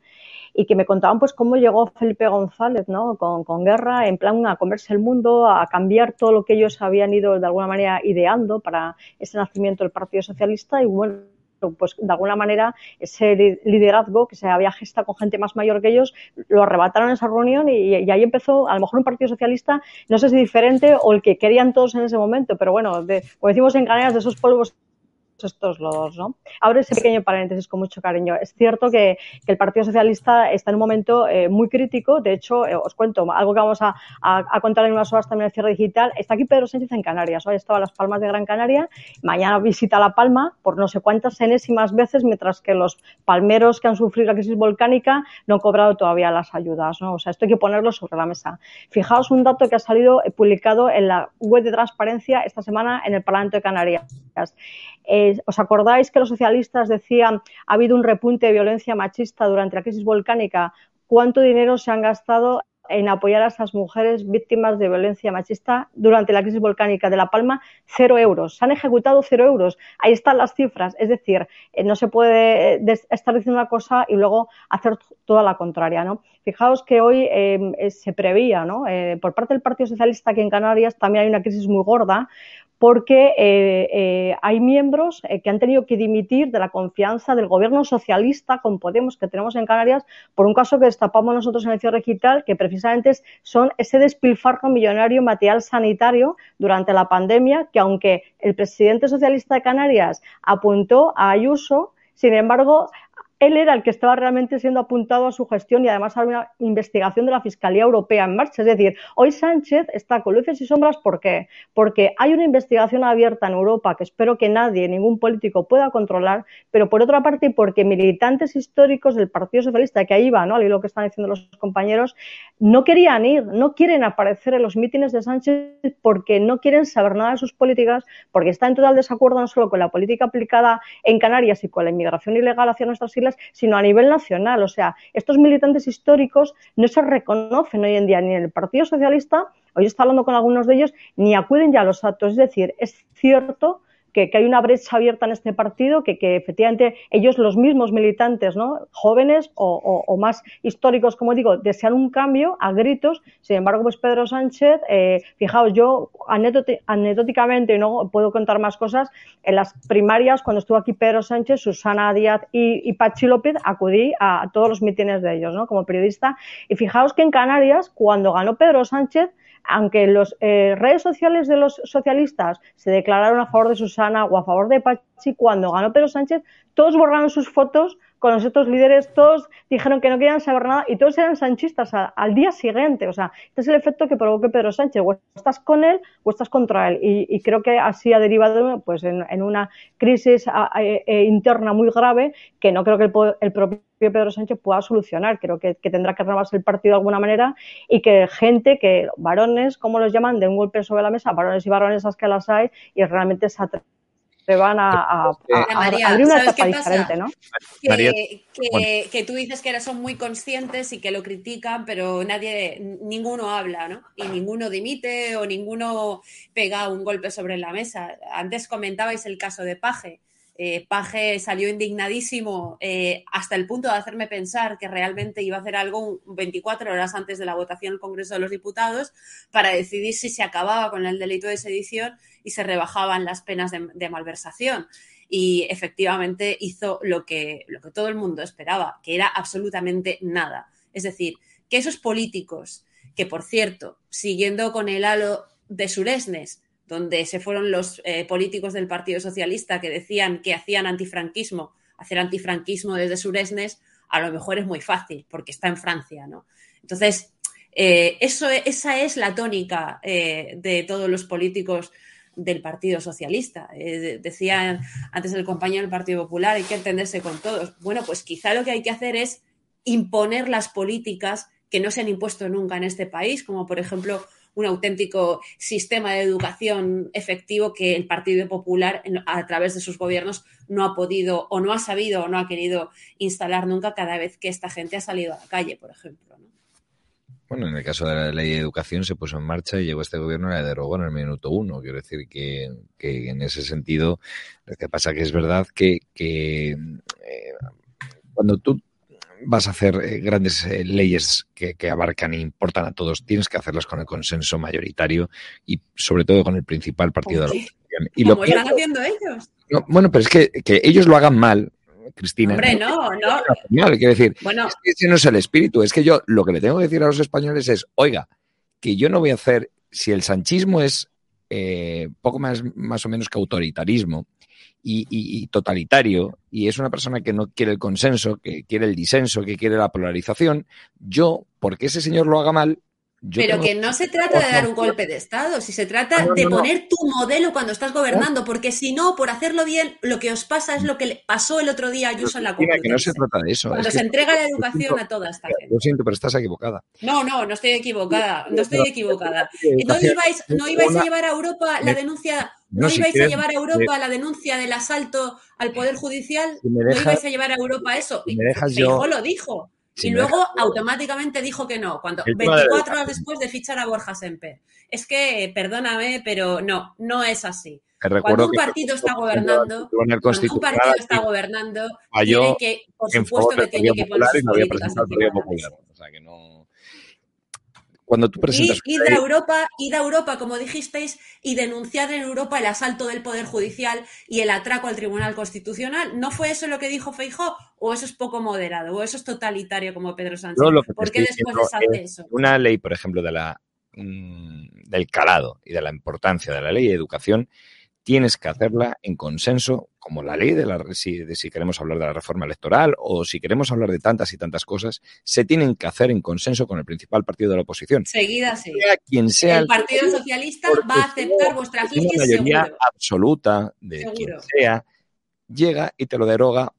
y que me contaban pues cómo llegó Felipe González, ¿no? Con, con guerra, en plan a comerse el mundo, a cambiar todo lo que ellos habían ido de alguna manera ideando para ese nacimiento del Partido Socialista y bueno, pues de alguna manera ese liderazgo que se había gestado con gente más mayor que ellos, lo arrebataron en esa reunión y, ahí empezó a lo mejor un partido socialista, no sé si diferente o el que querían todos en ese momento, pero bueno, de, como decimos en Canarias, de esos polvos estos lodos, ¿no? Ahora ese pequeño paréntesis con mucho cariño. Es cierto que, el Partido Socialista está en un momento eh, muy crítico. De hecho, eh, os cuento algo que vamos a, contar en unas horas también en el cierre digital. Está aquí Pedro Sánchez en Canarias. Hoy estaba a Las Palmas de Gran Canaria. Mañana visita La Palma por no sé cuántas enésimas veces, mientras que los palmeros que han sufrido la crisis volcánica no han cobrado todavía las ayudas, ¿no? O sea, esto hay que ponerlo sobre la mesa. Fijaos un dato que ha salido eh, publicado en la web de transparencia esta semana en el Parlamento de Canarias. Eh, ¿Os acordáis que los socialistas decían ha habido un repunte de violencia machista durante la crisis volcánica? ¿Cuánto dinero se han gastado en apoyar a esas mujeres víctimas de violencia machista durante la crisis volcánica de La Palma, cero euros. Se han ejecutado cero euros. Ahí están las cifras. Es decir, eh, no se puede eh, estar diciendo una cosa y luego hacer toda la contraria. ¿no? Fijaos que hoy se prevía, ¿no? por parte del Partido Socialista aquí en Canarias también hay una crisis muy gorda porque eh, eh, hay miembros eh, que han tenido que dimitir de la confianza del gobierno socialista con Podemos que tenemos en Canarias por un caso que destapamos nosotros en el cierre digital, que precisamente son ese despilfarro millonario material sanitario durante la pandemia, que aunque el presidente socialista de Canarias apuntó a Ayuso, sin embargo, él era el que estaba realmente siendo apuntado a su gestión y además hay una investigación de la Fiscalía Europea en marcha. Es decir, hoy Sánchez está con luces y sombras. ¿Por qué? Porque hay una investigación abierta en Europa que espero que nadie, ningún político pueda controlar, pero por otra parte porque militantes históricos del Partido Socialista, que ahí va, ¿no? lo que están diciendo los compañeros, no querían ir, no quieren aparecer en los mítines de Sánchez porque no quieren saber nada de sus políticas, porque está en total desacuerdo no solo con la política aplicada en Canarias y con la inmigración ilegal hacia nuestras islas, sino a nivel nacional. O sea, estos militantes históricos no se reconocen hoy en día ni en el Partido Socialista, hoy está hablando con algunos de ellos, ni acuden ya a los actos. Es decir, es cierto que, hay una brecha abierta en este partido, que, efectivamente ellos, los mismos militantes, ¿no? jóvenes o, más históricos, como digo, desean un cambio a gritos. Sin embargo, pues Pedro Sánchez, eh, fijaos, yo anecdóticamente, no puedo contar más cosas, en las primarias, cuando estuvo aquí Pedro Sánchez, Susana Díaz y, y Pachi López, acudí a, todos los mítines de ellos, ¿no? como periodista. Y fijaos que en Canarias, cuando ganó Pedro Sánchez, aunque las eh, redes sociales de los socialistas se declararon a favor de Susana o a favor de Pachi, cuando ganó Pedro Sánchez, todos borraron sus fotos con los otros líderes, todos dijeron que no querían saber nada y todos eran sanchistas al día siguiente. O sea, este es el efecto que provoque Pedro Sánchez. O estás con él o estás contra él. Y, creo que así ha derivado pues, en, una crisis e, interna muy grave que no creo que el, propio Pedro Sánchez pueda solucionar. Creo que, tendrá que renovarse el partido de alguna manera y que gente, que varones, como los llaman, de un golpe sobre la mesa, varones y varonesas que las hay y realmente se te van a, abrir una etapa diferente, ¿no? Que, tú dices que son muy conscientes y que lo critican, pero nadie, ninguno habla, ¿no? Y ninguno dimite o ninguno pega un golpe sobre la mesa. Antes comentabais el caso de Paje. Eh, Paje salió indignadísimo eh, hasta el punto de hacerme pensar que realmente iba a hacer algo 24 horas antes de la votación del Congreso de los Diputados para decidir si se acababa con el delito de sedición y se rebajaban las penas de, malversación. Y efectivamente hizo lo que, lo que todo el mundo esperaba, que era absolutamente nada. Es decir, que esos políticos, que por cierto, siguiendo con el halo de Suresnes, donde se fueron los eh, políticos del Partido Socialista que decían que hacían antifranquismo, hacer antifranquismo desde Suresnes, a lo mejor es muy fácil, porque está en Francia, ¿no? Entonces, eh, eso, esa es la tónica eh, de todos los políticos del Partido Socialista. decía antes el compañero del Partido Popular, hay que entenderse con todos. Bueno, pues quizá lo que hay que hacer es imponer las políticas que no se han impuesto nunca en este país, como por ejemplo un auténtico sistema de educación efectivo que el Partido Popular, a través de sus gobiernos, no ha podido o no ha sabido o no ha querido instalar nunca cada vez que esta gente ha salido a la calle, por ejemplo. Bueno, en el caso de la ley de educación se puso en marcha y llegó este gobierno y la derogó en el minuto uno. Quiero decir que, en ese sentido, lo que pasa que es verdad que, que eh, cuando tú vas a hacer eh, grandes eh, leyes que, que, abarcan e importan a todos, tienes que hacerlas con el consenso mayoritario y sobre todo con el principal partido de la oposición. Y lo están haciendo ellos? No, bueno, pero es que, que, ellos lo hagan mal, Cristina. Hombre, no, no. no. Quiero decir, bueno. es que ese no es el espíritu. Es que yo lo que le tengo que decir a los españoles es, oiga, que yo no voy a hacer, si el sanchismo es eh, poco más, más o menos que autoritarismo, y, totalitario y es una persona que no quiere el consenso, que quiere el disenso, que quiere la polarización, yo, porque ese señor lo haga mal, pero que no se trata de dar un golpe de Estado, si se trata de poner tu modelo cuando estás gobernando, porque si no, por hacerlo bien, lo que os pasa es lo que le pasó el otro día a Ayuso en la Complutense. que no se trata de eso. Cuando se entrega la educación a toda esta gente. Lo siento, pero estás equivocada. No, no, no estoy equivocada, no estoy equivocada. ¿No ibais, no ibais a llevar a Europa la denuncia ¿No, ibais a llevar a Europa la denuncia del asalto al Poder Judicial? ¿No ibais a llevar a Europa eso? y me dejas yo, lo dijo y luego automáticamente dijo que no, cuando 24 horas después de fichar a Borja Semper. Es que, perdóname, pero no, no es así. Cuando un partido está gobernando, cuando un partido está gobernando, tiene que, por supuesto que tiene que poner sus políticas O sea, que no cuando tú presentas. Ir, a Europa, ir a Europa, como dijisteis, y denunciar en Europa el asalto del Poder Judicial y el atraco al Tribunal Constitucional. ¿No fue eso lo que dijo Feijó? ¿O eso es poco moderado? ¿O eso es totalitario como Pedro Sánchez? ¿Por qué después deshace eso? Una ley, por ejemplo, de la, mm, del calado y de la importancia de la ley de educación tienes que hacerla en consenso, como la ley de la si, de si queremos hablar de la reforma electoral o si queremos hablar de tantas y tantas cosas, se tienen que hacer en consenso con el principal partido de la oposición. Seguida, sí. Sea quien sea el, Partido Socialista va a aceptar vuestras leyes. La mayoría absoluta de quien sea llega y te lo deroga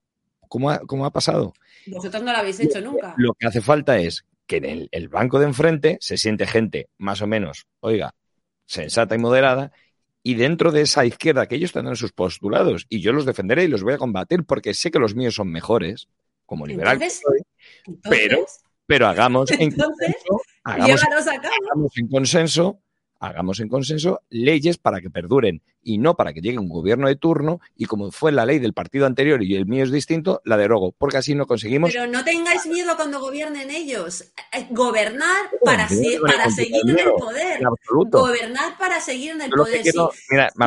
como ha, como ha pasado. Vosotros no lo habéis hecho nunca. Lo que hace falta es que en el, el banco de enfrente se siente gente más o menos, oiga, sensata y moderada y dentro de esa izquierda que ellos tendrán sus postulados y yo los defenderé y los voy a combatir porque sé que los míos son mejores como liberal pero pero hagamos en consenso, hagamos en consenso hagamos en consenso leyes para que perduren y no para que llegue un gobierno de turno y como fue la ley del partido anterior y el mío es distinto, la derogo, porque así no conseguimos. Pero no tengáis miedo cuando gobiernen ellos. Eh, gobernar para, para seguir en el poder. Gobernar para seguir en el poder. si,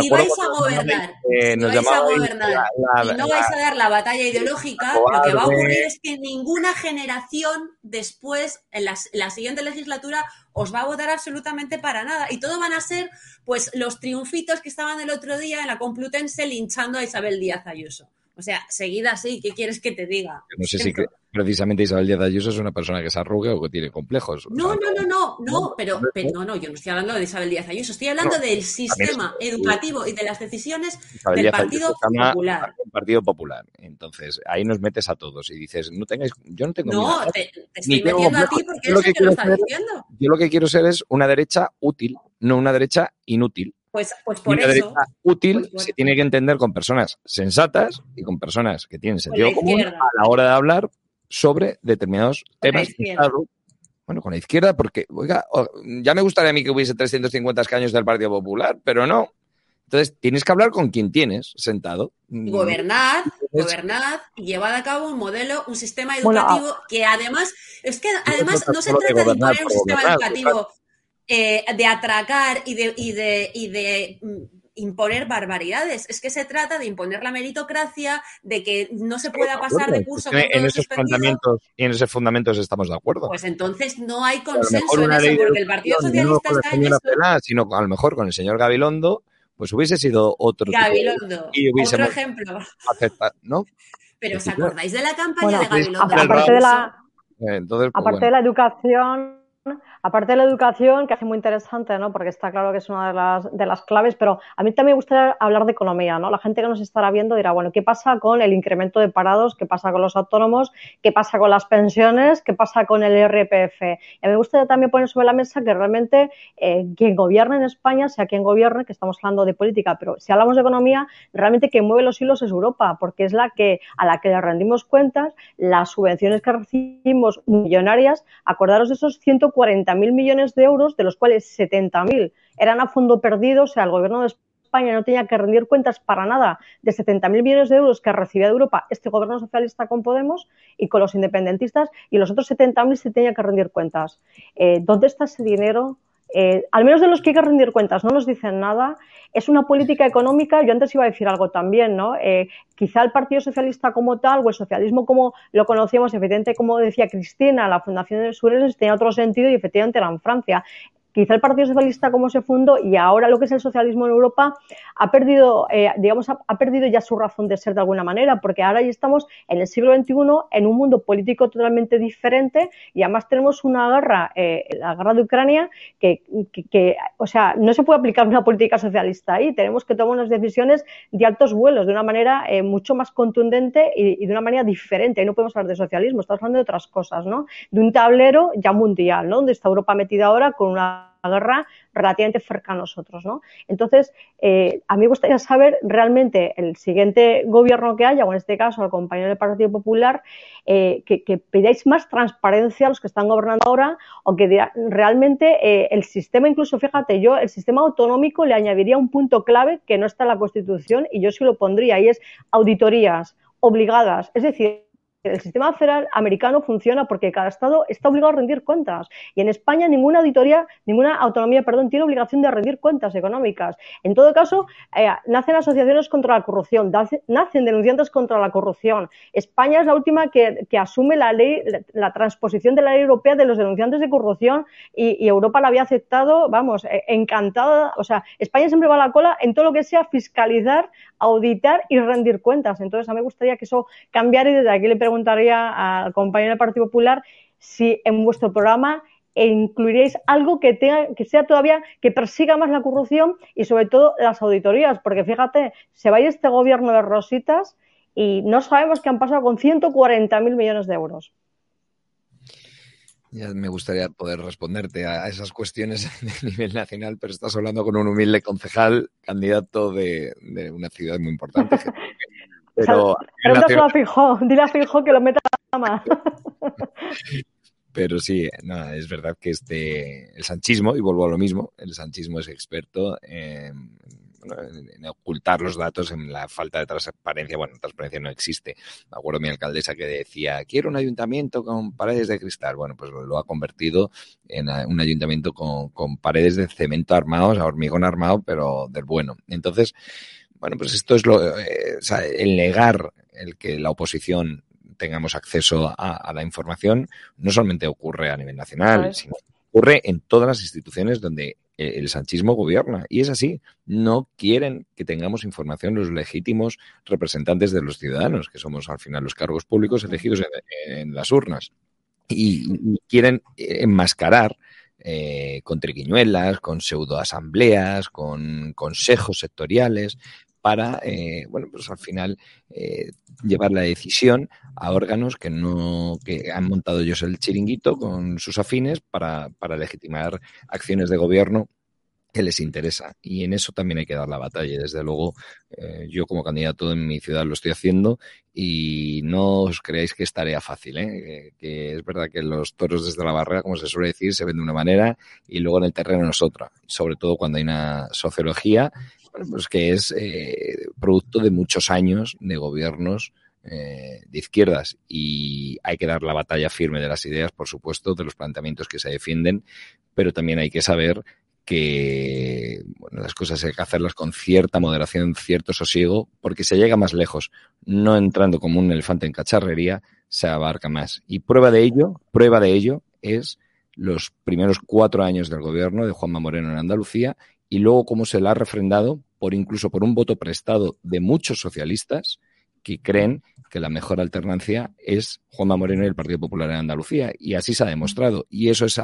vais a gobernar, si vais a gobernar y no vais a dar la batalla ideológica, lo que va a ocurrir es que ninguna generación después, en la siguiente legislatura, os va a votar absolutamente para nada. Y todo van a ser, pues, los triunfitos que estaban el otro día en la Complutense linchando a Isabel Díaz Ayuso. O sea, seguida así, ¿qué quieres que te diga? No sé si precisamente Isabel Díaz Ayuso es una persona que se arruga o que tiene complejos. No, no, no, no, no, pero, no, no, yo no estoy hablando de Isabel Díaz Ayuso, estoy hablando del sistema educativo y de las decisiones del Partido Popular. Partido Popular. Entonces, ahí nos metes a todos y dices, no tengáis, yo no tengo No, te, estoy metiendo a ti porque es el que lo está diciendo. Yo lo que quiero ser es una derecha útil, no una derecha inútil. Pues, pues por eso. útil pues se tiene que entender con personas sensatas y con personas que tienen sentido común a la hora de hablar sobre determinados temas. bueno, con la izquierda, porque, oiga, ya me gustaría a mí que hubiese 350 escaños del Partido Popular, pero no. Entonces, tienes que hablar con quien tienes sentado. Mm. Gobernad, gobernad y llevad a cabo un modelo, un sistema educativo que además, es que además no se trata de imponer un sistema educativo eh, de atracar y de, y de, y de mm, imponer barbaridades. Es que se trata de imponer la meritocracia, de que no se pueda pasar de curso. en esos fundamentos y en esos fundamentos estamos de acuerdo. Pues entonces no hay consenso en eso, porque el Partido Socialista está en eso. sino a lo mejor con el señor Gabilondo, pues hubiese sido otro. Gabilondo, otro ejemplo. ¿no? Pero ¿os acordáis de la campaña de Gabilondo? Aparte de la, eh, pues aparte de la educación Aparte de la educación, que hace muy interesante, ¿no? Porque está claro que es una de las, de las claves, pero a mí también me gustaría hablar de economía, ¿no? La gente que nos estará viendo dirá, bueno, ¿qué pasa con el incremento de parados? ¿Qué pasa con los autónomos? ¿Qué pasa con las pensiones? ¿Qué pasa con el IRPF? Y a mí me gustaría también poner sobre la mesa que realmente eh, quien gobierna en España, sea quien gobierne, que estamos hablando de política, pero si hablamos de economía, realmente quien mueve los hilos es Europa, porque es la que, a la que le rendimos cuentas, las subvenciones que recibimos millonarias, acordaros de esos 140 mil millones de euros, de los cuales 70.000 eran a fondo perdido, o sea, el gobierno de España no tenía que rendir cuentas para nada de 70.000 millones de euros que recibía de Europa este gobierno socialista con Podemos y con los independentistas y los otros 70.000 se tenía que rendir cuentas. Eh, ¿Dónde está ese dinero? Eh, al menos de los que hay que rendir cuentas, no nos dicen nada. Es una política económica, yo antes iba a decir algo también, ¿no? Eh, quizá el Partido Socialista como tal, o el socialismo como lo conocíamos, efectivamente, como decía Cristina, la Fundación de Surenes tenía otro sentido y efectivamente era en Francia quizá el Partido Socialista como se fundó y ahora lo que es el socialismo en Europa ha perdido, eh, digamos, ha, perdido ya su razón de ser de alguna manera, porque ahora ya estamos en el siglo XXI en un mundo político totalmente diferente y además tenemos una guerra, eh, la guerra de Ucrania, que, o sea, no se puede aplicar una política socialista ahí, tenemos que tomar unas decisiones de altos vuelos, de una manera eh, mucho más contundente y, y, de una manera diferente. Ahí no podemos hablar de socialismo, estamos hablando de otras cosas, ¿no? De un tablero ya mundial, ¿no? Donde está Europa metida ahora con una guerra relativamente cerca a nosotros. ¿no? Entonces, eh, a mí me gustaría saber realmente el siguiente gobierno que haya, o en este caso el compañero del Partido Popular, eh, que, que, pidáis más transparencia a los que están gobernando ahora o que realmente eh, el sistema, incluso fíjate, yo el sistema autonómico le añadiría un punto clave que no está en la Constitución y yo sí lo pondría y es auditorías obligadas. Es decir, el sistema federal americano funciona porque cada estado está obligado a rendir cuentas y en España ninguna auditoría, ninguna autonomía, perdón, tiene obligación de rendir cuentas económicas. En todo caso, eh, nacen asociaciones contra la corrupción, nacen denunciantes contra la corrupción. España es la última que, asume la ley, la, transposición de la ley europea de los denunciantes de corrupción y, Europa la había aceptado, vamos, eh, encantada. O sea, España siempre va a la cola en todo lo que sea fiscalizar, auditar y rendir cuentas. Entonces, a mí me gustaría que eso cambiara y desde aquí le preguntaría al compañero del Partido Popular si en vuestro programa incluiréis algo que tenga, que sea todavía, que persiga más la corrupción y sobre todo las auditorías, porque fíjate, se va a ir este gobierno de rositas y no sabemos qué han pasado con 140.000 millones de euros. Ya me gustaría poder responderte a esas cuestiones de nivel nacional, pero estás hablando con un humilde concejal, candidato de, de una ciudad muy importante. Pero, Pregúntaselo a Fijo, dile a Fijo que lo meta más. Pero sí, es verdad que este, el sanchismo, y vuelvo a lo mismo, el sanchismo es experto en, en, ocultar los datos, en la falta de transparencia. Bueno, transparencia no existe. Me acuerdo mi alcaldesa que decía, quiero un ayuntamiento con paredes de cristal. Bueno, pues lo, ha convertido en un ayuntamiento con, con paredes de cemento armados, a hormigón armado, pero del bueno. Entonces, bueno, pues esto es lo, eh, o sea, el negar el que la oposición tengamos acceso a, la información no solamente ocurre a nivel nacional, sino ocurre en todas las instituciones donde eh, el sanchismo gobierna. Y es así. No quieren que tengamos información los legítimos representantes de los ciudadanos, que somos al final los cargos públicos elegidos en, las urnas. Y, quieren enmascarar eh, con triquiñuelas, con pseudoasambleas, con consejos sectoriales, para, eh, bueno, pues al final eh, llevar la decisión a órganos que no, que han montado ellos el chiringuito con sus afines para, para legitimar acciones de gobierno que les interesa. Y en eso también hay que dar la batalla. Desde luego, eh, yo como candidato en mi ciudad lo estoy haciendo y no os creáis que es tarea fácil. ¿eh? Que, es verdad que los toros desde la barrera, como se suele decir, se ven de una manera y luego en el terreno es otra. Sobre todo cuando hay una sociología pues que es eh, producto de muchos años de gobiernos eh, de izquierdas y hay que dar la batalla firme de las ideas, por supuesto, de los planteamientos que se defienden, pero también hay que saber que bueno, las cosas hay que hacerlas con cierta moderación, cierto sosiego, porque se llega más lejos, no entrando como un elefante en cacharrería, se abarca más. Y prueba de ello, prueba de ello es los primeros cuatro años del gobierno de Juanma Moreno en Andalucía y luego cómo se la ha refrendado por incluso por un voto prestado de muchos socialistas que creen que la mejor alternancia es Juanma Moreno y el Partido Popular en Andalucía. Y así se ha demostrado. Y eso es,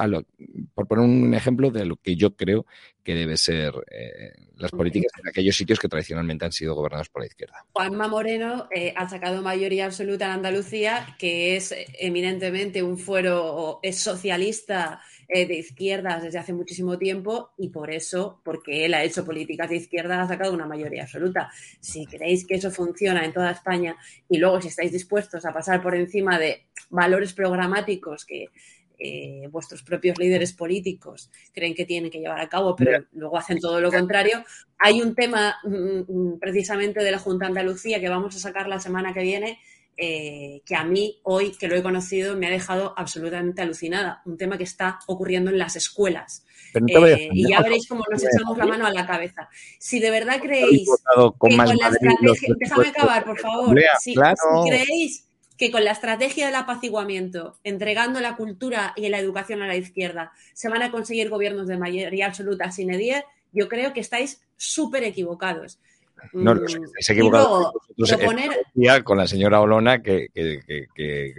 por poner un ejemplo de lo que yo creo que debe ser eh, las políticas en aquellos sitios que tradicionalmente han sido gobernados por la izquierda. Juanma Moreno eh, ha sacado mayoría absoluta en Andalucía, que es eminentemente un fuero es socialista eh, de izquierdas desde hace muchísimo tiempo y por eso, porque él ha hecho políticas de izquierda, ha sacado una mayoría absoluta. Si creéis que eso funciona en toda España y luego si estáis dispuestos a pasar por encima de valores programáticos que eh, vuestros propios líderes políticos creen que tienen que llevar a cabo, pero luego hacen todo lo contrario. Hay un tema mm, mm, precisamente de la Junta de Andalucía que vamos a sacar la semana que viene. Eh, que a mí hoy que lo he conocido me ha dejado absolutamente alucinada. Un tema que está ocurriendo en las escuelas. Eh, y ya veréis cómo nos echamos la mano a la cabeza. Si de verdad creéis que con la estrategia... Déjame acabar, por favor. si creéis que con la estrategia del apaciguamiento, entregando la cultura y la educación a la izquierda, se van a conseguir gobiernos de mayoría absoluta sin edie, yo creo que estáis súper equivocados. No, mm, estáis equivocados. Con la señora Olona, que,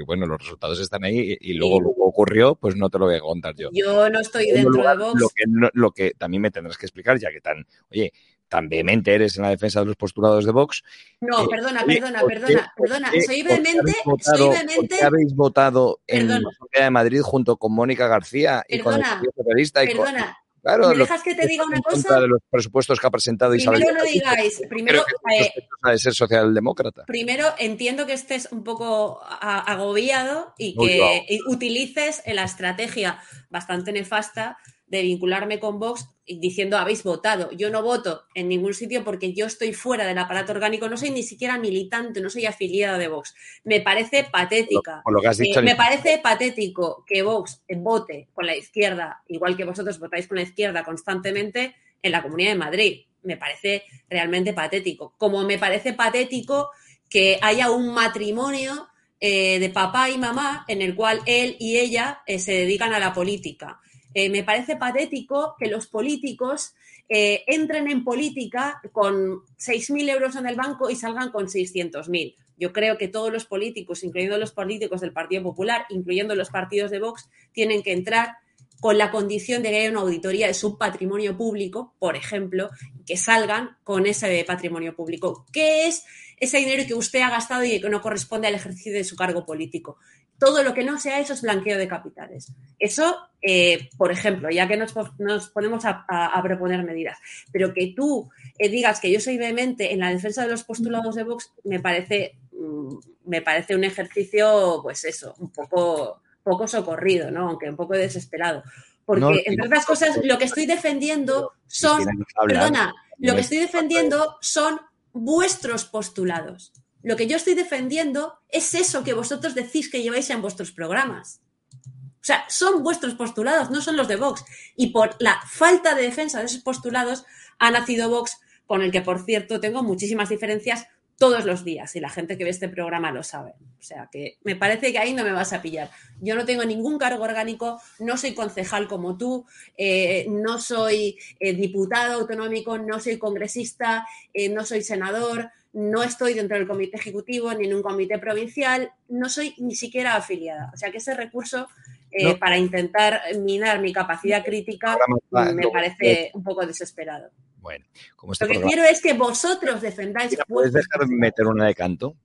bueno, los resultados están ahí y, luego lo ocurrió, pues no te lo voy a contar yo. Yo no estoy dentro de Vox. Lo que, lo que también me tendrás que explicar, ya que tan, oye, tan vehemente eres en la defensa de los postulados de Vox. No, eh, perdona, perdona, perdona, perdona. Soy vehemente, soy vehemente. habéis votado en la de Madrid junto con Mónica García y con el Socialista y perdona. Claro, ¿Me dejas que te diga una cosa? de los presupuestos que ha presentado Isabel. Primero no digáis. Primero, eh, ser socialdemócrata. Primero, entiendo que estés un poco agobiado y que utilices la estrategia bastante nefasta de vincularme con Vox diciendo habéis votado. Yo no voto en ningún sitio porque yo estoy fuera del aparato orgánico, no soy ni siquiera militante, no soy afiliada de Vox. Me parece patética. Eh, me parece patético que Vox vote con la izquierda, igual que vosotros votáis con la izquierda constantemente en la Comunidad de Madrid. Me parece realmente patético. Como me parece patético que haya un matrimonio eh, de papá y mamá en el cual él y ella eh, se dedican a la política. Eh, me parece patético que los políticos eh, entren en política con 6.000 euros en el banco y salgan con 600.000. Yo creo que todos los políticos, incluyendo los políticos del Partido Popular, incluyendo los partidos de Vox, tienen que entrar con la condición de que haya una auditoría de su patrimonio público, por ejemplo, que salgan con ese patrimonio público. ¿Qué es ese dinero que usted ha gastado y que no corresponde al ejercicio de su cargo político? Todo lo que no sea eso es blanqueo de capitales. Eso, eh, por ejemplo, ya que nos, ponemos a, proponer medidas, pero que tú eh, digas que yo soy vehemente en la defensa de los postulados de Vox, me parece, mm, me parece un ejercicio, pues eso, un poco, poco socorrido, ¿no? Aunque un poco desesperado. Porque, entre otras cosas, lo que estoy defendiendo son, perdona, lo que estoy defendiendo son vuestros postulados. Lo que yo estoy defendiendo es eso que vosotros decís que lleváis en vuestros programas. O sea, son vuestros postulados, no son los de Vox. Y por la falta de defensa de esos postulados ha nacido Vox, con el que, por cierto, tengo muchísimas diferencias todos los días y la gente que ve este programa lo sabe. O sea que me parece que ahí no me vas a pillar. Yo no tengo ningún cargo orgánico, no soy concejal como tú, eh, no soy eh, diputado autonómico, no soy congresista, eh, no soy senador, no estoy dentro del comité ejecutivo ni en un comité provincial, no soy ni siquiera afiliada. O sea que ese recurso eh, para intentar minar mi capacidad crítica me parece un poco desesperado. Bueno, como este Lo que quiero es que vosotros defendáis. ¿Puedes dejar de meter una de canto?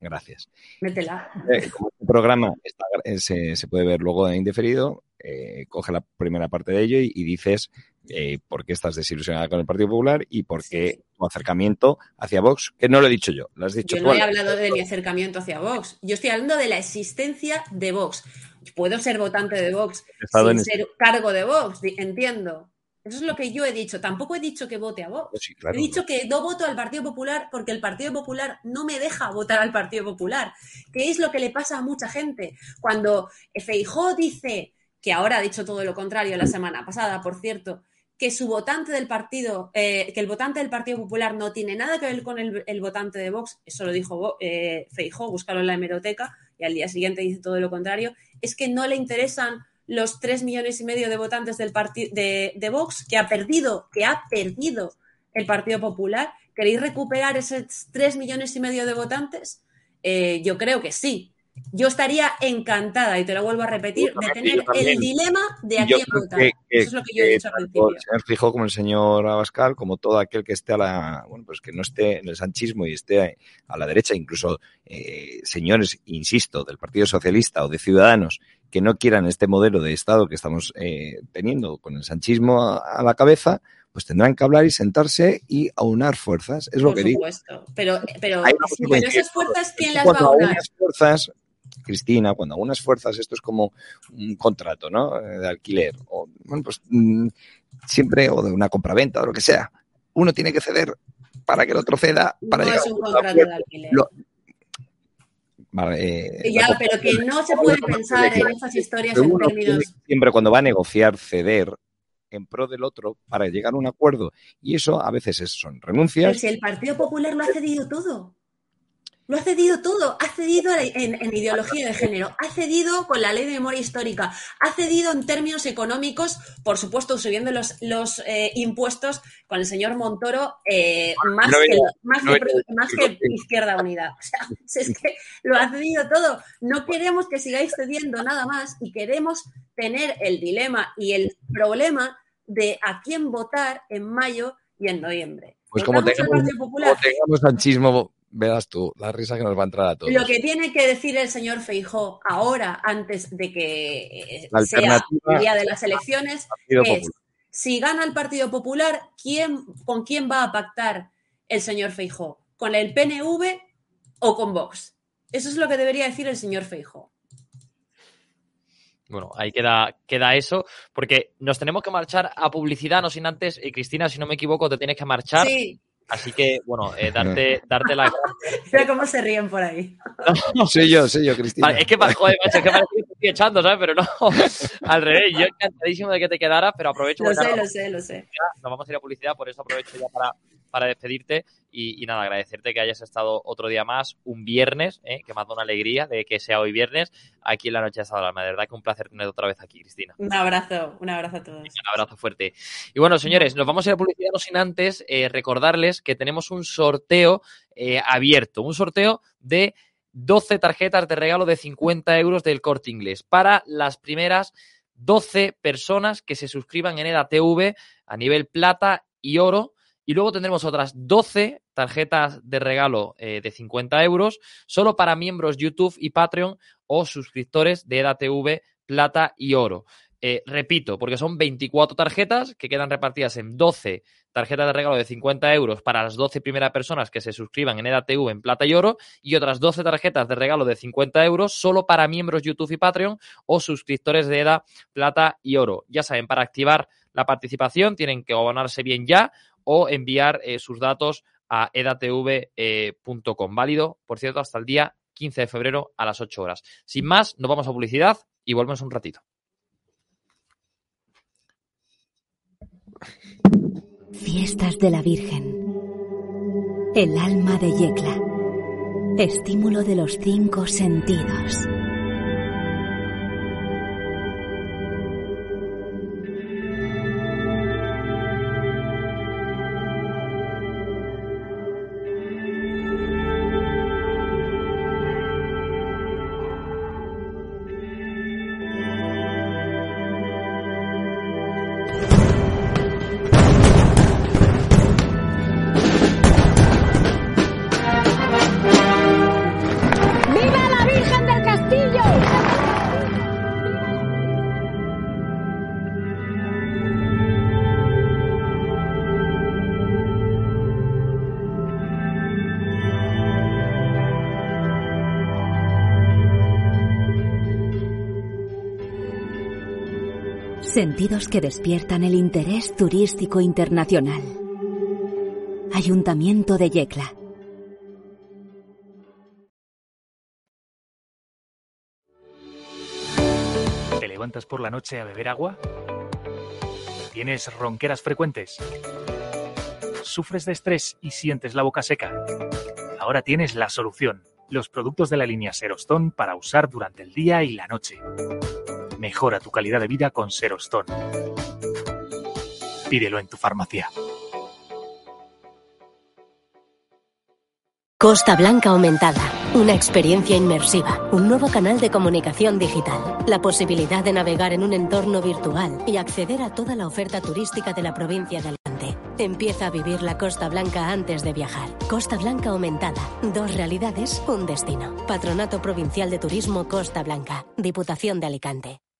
Gracias. Métela. Eh, como este programa eh, se, puede ver luego en indeferido, coge la primera parte de ello y, dices por qué estás desilusionada con el Partido Popular y por qué acercamiento hacia Vox, que no lo he dicho yo, lo has dicho yo no he hablado de mi acercamiento hacia Vox, yo estoy hablando de la existencia de Vox. Puedo ser votante de Vox sin ser cargo de Vox, entiendo. Eso es lo que yo he dicho. Tampoco he dicho que vote a Vox. Pues he dicho que no voto al Partido Popular porque el Partido Popular no me deja votar al Partido Popular, que es lo que le pasa a mucha gente. Cuando Feijó dice, que ahora ha dicho todo lo contrario la semana pasada, por cierto, que su votante del partido, eh, que el votante del Partido Popular no tiene nada que ver con el, votante de Vox, eso lo dijo eh, Feijó, búscalo en la hemeroteca, y al día siguiente dice todo lo contrario, es que no le interesan los tres millones y medio de votantes del de, de Vox, que ha perdido, que ha perdido el Partido Popular. ¿Queréis recuperar esos tres millones y medio de votantes? Eh, yo creo que sí, yo estaría encantada, y te lo vuelvo a repetir, de tener el dilema de a quién votar. Eso es lo que yo he dicho al principio. El señor Fijo, como el señor Abascal, como todo aquel que esté a la, bueno, pues que no esté en el sanchismo y esté a la derecha, incluso eh, señores, insisto, del Partido Socialista o de Ciudadanos, que no quieran este modelo de Estado que estamos eh, teniendo con el sanchismo a, la cabeza, pues tendrán que hablar y sentarse y aunar fuerzas. Es lo Por que supuesto. Pero, pero, pero esas fuerzas, ¿quién las va a aunar? fuerzas, Cristina, cuando unas fuerzas, esto es como un contrato, ¿no? Eh, de alquiler, o, bueno, pues mm, siempre, o de una compraventa, o lo que sea. Uno tiene que ceder para que el otro ceda, para no llegar es un contrato de alquiler. Lo- Vale, eh, Ya, pero que no se puede pensar en esas historias en términos. siempre cuando va a negociar ceder en pro del otro para llegar a un acuerdo y eso a veces es- son Pero renuncias si el Partido Popular lo ha cedido todo. Lo ha cedido todo. Ha cedido en, en ideología de género. Ha cedido con la ley de memoria histórica. Ha cedido en términos económicos, por supuesto, subiendo los, los eh, impuestos con el señor Montoro eh, más, no que, más, no que, venía- más que Izquierda Unida. O sea, es que lo ha cedido todo. No queremos que sigáis cediendo nada más y queremos tener el dilema y el problema de a quién votar en mayo y en noviembre. pues como ¿Votamos al tengamos, Partido Popular? como tengamos sanchismo verás tú la risa que nos va a entrar a todos Lo que tiene que decir el señor Feijó ahora, antes de que eh, La sea el día de las elecciones, es Popular. si gana el Partido Popular, ¿quién, ¿con quién va a pactar el señor Feijó? ¿Con el PNV o con Vox? Eso es lo que debería decir el señor Feijó. Bueno, ahí queda, queda eso, porque nos tenemos que marchar a publicidad, no sin antes, y Cristina, si no me equivoco, te tienes que marchar. Sí, Así que, bueno, eh, darte, darte las mira cómo se ríen por ahí. soy yo soy yo Cristina Vale, es que, joder, macho, es que parece que te estoy echando, ¿sabes? Pero no, al revés, yo encantadísimo de que te quedaras, pero aprovecho Lo sé, lo sé, lo sé. nos vamos a ir a publicidad, por eso aprovecho ya para, para despedirte y, y nada, agradecerte que hayas estado otro día más, un viernes, ¿eh? que me ha dado una alegría de que sea hoy viernes, aquí en la noche de Alarma. De verdad que un placer tenerte otra vez aquí, Cristina. Un abrazo, un abrazo a todos. Un abrazo fuerte. Y bueno, señores, nos vamos a ir a publicidad no sin antes eh, recordarles que tenemos un sorteo eh, abierto, un sorteo de 12 tarjetas de regalo de 50 euros del corte inglés para las primeras 12 personas que se suscriban en EDATV a nivel plata y oro. Y luego tendremos otras 12 tarjetas de regalo eh, de 50 euros solo para miembros YouTube y Patreon o suscriptores de EDATV plata y oro. Eh, repito, porque son 24 tarjetas que quedan repartidas en 12 tarjetas de regalo de 50 euros para las 12 primeras personas que se suscriban en EDATV en plata y oro y otras 12 tarjetas de regalo de 50 euros solo para miembros YouTube y Patreon o suscriptores de EDA plata y oro. Ya saben, para activar la participación tienen que abonarse bien ya o enviar eh, sus datos a edatv.com. Válido, por cierto, hasta el día 15 de febrero a las 8 horas. Sin más, nos vamos a publicidad y volvemos un ratito. Fiestas de la Virgen. El alma de Yecla. Estímulo de los cinco sentidos. Sentidos que despiertan el interés turístico internacional. Ayuntamiento de Yecla. ¿Te levantas por la noche a beber agua? ¿Tienes ronqueras frecuentes? ¿Sufres de estrés y sientes la boca seca? Ahora tienes la solución. Los productos de la línea Serostón para usar durante el día y la noche. Mejora tu calidad de vida con Serostón. Pídelo en tu farmacia. Costa Blanca Aumentada. Una experiencia inmersiva. Un nuevo canal de comunicación digital. La posibilidad de navegar en un entorno virtual y acceder a toda la oferta turística de la provincia de Alicante. Empieza a vivir la Costa Blanca antes de viajar. Costa Blanca Aumentada. Dos realidades, un destino. Patronato Provincial de Turismo Costa Blanca. Diputación de Alicante.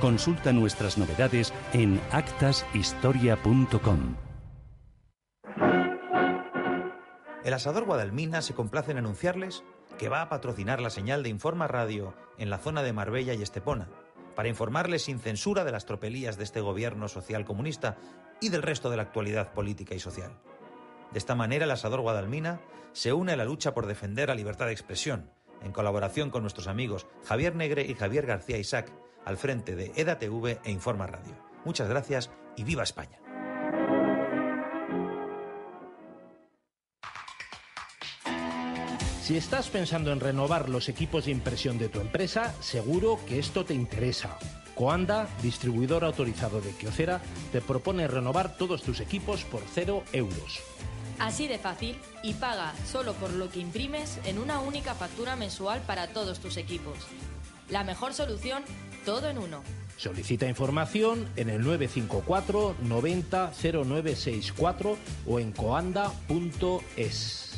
Consulta nuestras novedades en actashistoria.com. El asador Guadalmina se complace en anunciarles que va a patrocinar la señal de Informa Radio en la zona de Marbella y Estepona, para informarles sin censura de las tropelías de este gobierno social comunista y del resto de la actualidad política y social. De esta manera, el asador Guadalmina se une a la lucha por defender la libertad de expresión, en colaboración con nuestros amigos Javier Negre y Javier García Isaac, al frente de EDATV e Informa Radio. Muchas gracias y viva España. Si estás pensando en renovar los equipos de impresión de tu empresa, seguro que esto te interesa. Coanda, distribuidor autorizado de Kyocera, te propone renovar todos tus equipos por cero euros. Así de fácil y paga solo por lo que imprimes en una única factura mensual para todos tus equipos. La mejor solución, todo en uno. Solicita información en el 954 90 0964 o en coanda.es.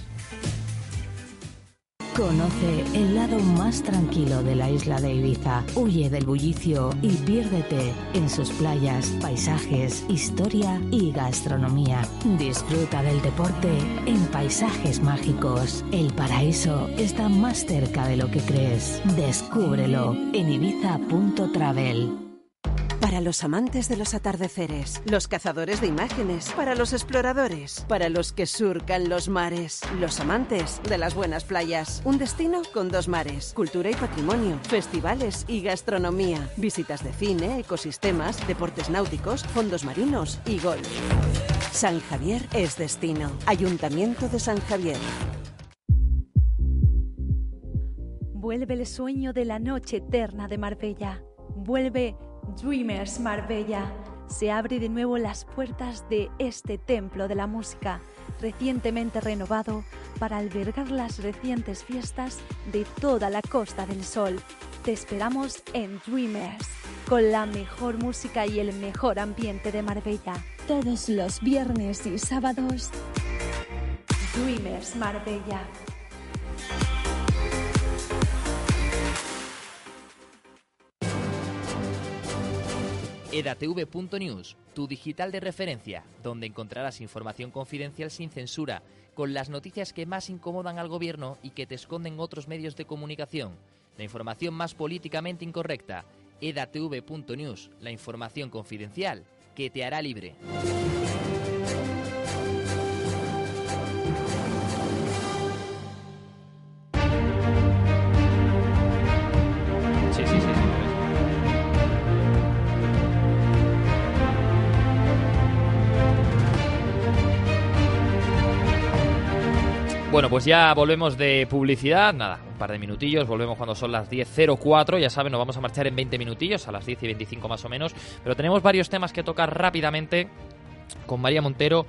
Conoce el lado más tranquilo de la isla de Ibiza. Huye del bullicio y piérdete en sus playas, paisajes, historia y gastronomía. Disfruta del deporte en paisajes mágicos. El paraíso está más cerca de lo que crees. Descúbrelo en ibiza.travel. Los amantes de los atardeceres, los cazadores de imágenes, para los exploradores, para los que surcan los mares, los amantes de las buenas playas. Un destino con dos mares, cultura y patrimonio, festivales y gastronomía, visitas de cine, ecosistemas, deportes náuticos, fondos marinos y golf. San Javier es destino. Ayuntamiento de San Javier. Vuelve el sueño de la noche eterna de Marbella. Vuelve Dreamers Marbella. Se abre de nuevo las puertas de este templo de la música, recientemente renovado para albergar las recientes fiestas de toda la Costa del Sol. Te esperamos en Dreamers, con la mejor música y el mejor ambiente de Marbella. Todos los viernes y sábados. Dreamers Marbella. edatv.news, tu digital de referencia, donde encontrarás información confidencial sin censura, con las noticias que más incomodan al gobierno y que te esconden otros medios de comunicación. La información más políticamente incorrecta. edatv.news, la información confidencial que te hará libre. Bueno, pues ya volvemos de publicidad. Nada, un par de minutillos. Volvemos cuando son las 10.04. Ya saben, nos vamos a marchar en 20 minutillos, a las 10 y 25 más o menos. Pero tenemos varios temas que tocar rápidamente con María Montero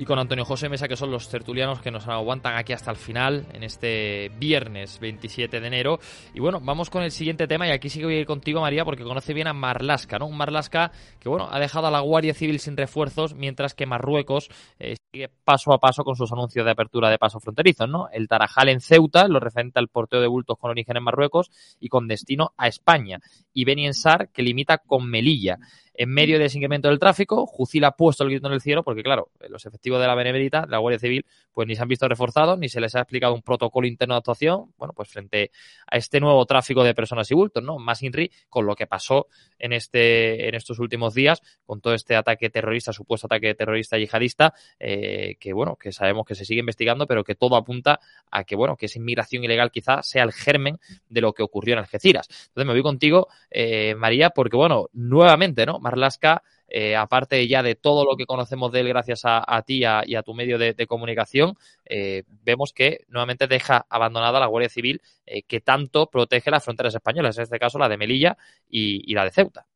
y con Antonio José Mesa, que son los tertulianos que nos aguantan aquí hasta el final, en este viernes 27 de enero. Y bueno, vamos con el siguiente tema, y aquí sí que voy a ir contigo, María, porque conoce bien a Marlasca, ¿no? Un Marlasca que, bueno, ha dejado a la Guardia Civil sin refuerzos, mientras que Marruecos eh, sigue paso a paso con sus anuncios de apertura de paso fronterizos, ¿no? El Tarajal en Ceuta, lo referente al porteo de bultos con origen en Marruecos y con destino a España. Y Beni Ensar, que limita con Melilla. En medio de ese incremento del tráfico, Jucil ha puesto el grito en el cielo porque, claro, los efectivos de la Benemérita, de la Guardia Civil, pues ni se han visto reforzados, ni se les ha explicado un protocolo interno de actuación, bueno, pues frente a este nuevo tráfico de personas y bultos, ¿no? Más INRI con lo que pasó en, este, en estos últimos días, con todo este ataque terrorista, supuesto ataque terrorista yihadista, eh, que, bueno, que sabemos que se sigue investigando, pero que todo apunta a que, bueno, que esa inmigración ilegal quizá sea el germen de lo que ocurrió en Algeciras. Entonces me voy contigo, eh, María, porque, bueno, nuevamente, ¿no? Marlaska, eh, aparte ya de todo lo que conocemos de él gracias a, ti y a tu medio de, comunicación, eh, vemos que nuevamente deja abandonada la Guardia Civil eh, que tanto protege las fronteras españolas, en este caso la de Melilla y la de Ceuta.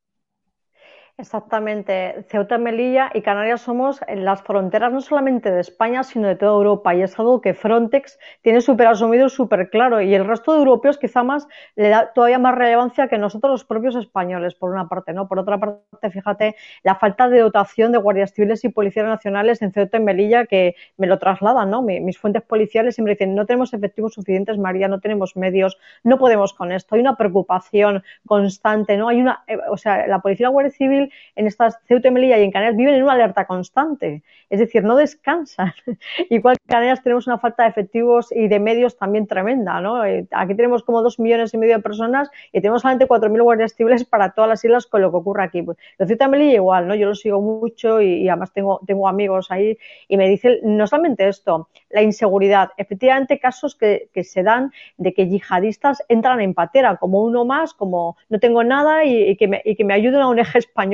Exactamente. Ceuta, Melilla y Canarias somos las fronteras no solamente de España, sino de toda Europa. Y es algo que Frontex tiene súper asumido y súper claro. Y el resto de europeos quizá más le da todavía más relevancia que nosotros los propios españoles, por una parte, ¿no? Por otra parte, fíjate, la falta de dotación de guardias civiles y policías nacionales en Ceuta y Melilla que me lo trasladan, ¿no? Mis fuentes policiales siempre dicen, no tenemos efectivos suficientes, María, no tenemos medios, no podemos con esto. Hay una preocupación constante, ¿no? Hay una, eh, o sea, la policía y la Guardia Civil en estas Ceuta y Melilla y en Canarias viven en una alerta constante, es decir, no descansan. Igual que en Canarias tenemos una falta de efectivos y de medios también tremenda, ¿no? Eh, aquí tenemos como dos millones y medio de personas y tenemos solamente cuatro mil guardias civiles para todas las islas con lo que ocurre aquí. Pues, lo Ceuta y Melilla igual, ¿no? Yo lo sigo mucho y, además tengo, tengo amigos ahí y me dicen no solamente esto, la inseguridad, efectivamente casos que, se dan de que yihadistas entran en patera como uno más, como no tengo nada y, que, me, y que me ayuden a un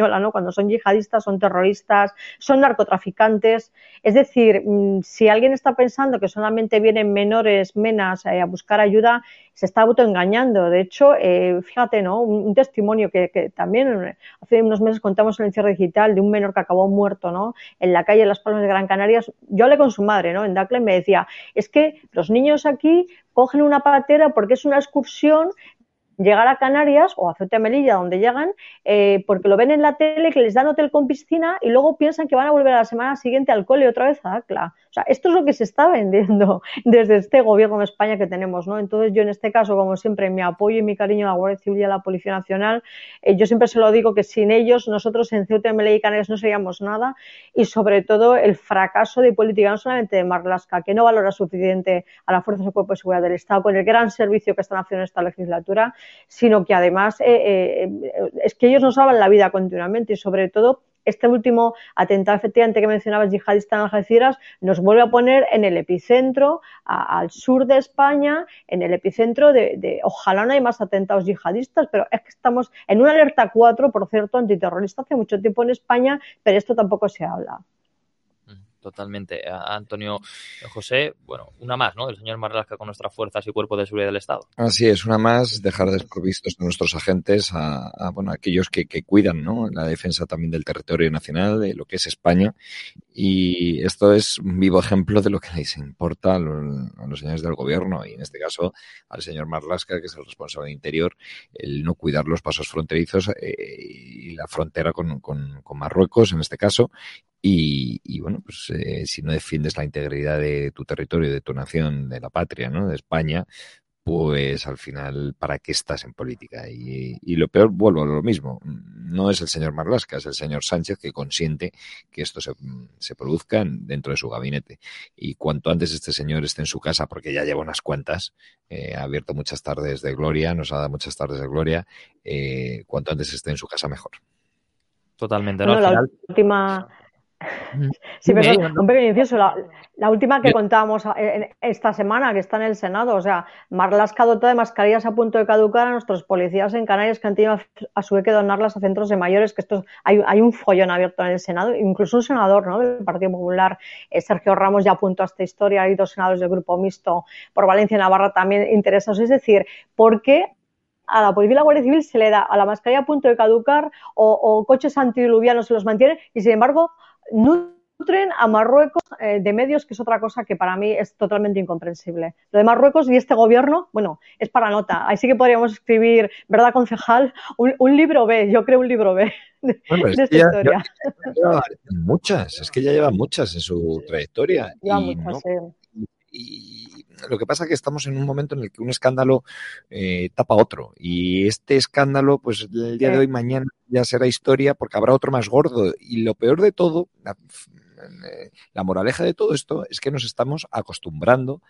español cuando son yihadistas, son terroristas, son narcotraficantes. Es decir, mm, si alguien está pensando que solamente vienen menores, menas eh, a buscar ayuda, se está autoengañando. De hecho, eh, fíjate, ¿no? Un, testimonio que, también eh, hace unos meses contamos en el encierro digital de un menor que acabó muerto, ¿no? En la calle de Las Palmas de Gran Canaria. Yo hablé con su madre, ¿no? En Dacle me decía, es que los niños aquí cogen una patera porque es una excursión llegar a Canarias o a Ceuta Melilla, donde llegan, eh, porque lo ven en la tele que les dan hotel con piscina y luego piensan que van a volver a la semana siguiente al cole otra vez a ACLA. O sea, esto es lo que se está vendiendo desde este gobierno de España que tenemos, ¿no? Entonces yo en este caso, como siempre, mi apoyo y mi cariño a la Guardia Civil y a la Policía Nacional, eh, yo siempre se lo digo que sin ellos nosotros en Ceuta y Canarias no seríamos nada y sobre todo el fracaso de política no solamente de Marlaska, que no valora suficiente a las fuerzas de cuerpo de seguridad del Estado con el gran servicio que están haciendo en esta legislatura, sino que además eh, eh, es que ellos nos salvan la vida continuamente y sobre todo este último atentado efectivamente que mencionabas, yihadista en Algeciras, nos vuelve a poner en el epicentro, al sur de España, en el epicentro de, ojalá no hay más atentados yihadistas, pero es que estamos en una alerta 4, por cierto, antiterrorista hace mucho tiempo en España, pero esto tampoco se habla totalmente. Antonio José, bueno, una más, ¿no? El señor Marlaska con nuestras fuerzas y cuerpos de seguridad del Estado. Así es, una más, dejar desprovistos a nuestros agentes, a, bueno, aquellos que, que, cuidan, ¿no? La defensa también del territorio nacional, de lo que es España. Y esto es un vivo ejemplo de lo que les importa a los, señores del gobierno y en este caso al señor Marlaska, que es el responsable de Interior, el no cuidar los pasos fronterizos eh, y la frontera con, con, con Marruecos en este caso y, y, bueno, pues eh, si no defiendes la integridad de tu territorio, de tu nación, de la patria, ¿no? De España, pues al final, ¿para qué estás en política? Y, y, lo peor, vuelvo a lo mismo, no es el señor Marlasca, es el señor Sánchez que consiente que esto se, se, produzca dentro de su gabinete. Y cuanto antes este señor esté en su casa, porque ya lleva unas cuantas, eh, ha abierto muchas tardes de gloria, nos ha dado muchas tardes de gloria, eh, cuanto antes esté en su casa, mejor. Totalmente, ¿no? la última Sí, pero un pequeño inciso. La, última que contábamos eh, esta semana, que está en el Senado, o sea, Marlaska dotó de mascarillas a punto de caducar a nuestros policías en Canarias que han tenido a su vez que donarlas a centros de mayores, que esto hay, hay un follón abierto en el Senado, incluso un senador ¿no? del Partido Popular, eh, Sergio Ramos, ya apuntó a esta historia, hay dos senadores del Grupo Mixto por Valencia y Navarra también interesados. Es decir, ¿por qué a la policía y la Guardia Civil se le da a la mascarilla a punto de caducar o, o coches antidiluvianos se los mantienen y sin embargo nutren a Marruecos eh, de medios, que es otra cosa que para mí es totalmente incomprensible. Lo de Marruecos y este gobierno, bueno, es para nota. Ahí sí que podríamos escribir, ¿verdad, concejal? Un, libro B, yo creo un libro B de, esta historia. muchas, es que ya lleva muchas en su trayectoria. y, lo que pasa es que estamos en un momento en el que un escándalo eh, tapa otro. Y este escándalo, pues el día de hoy, mañana ya será historia porque habrá otro más gordo. Y lo peor de todo, la, eh, la moraleja de todo esto es que nos estamos acostumbrando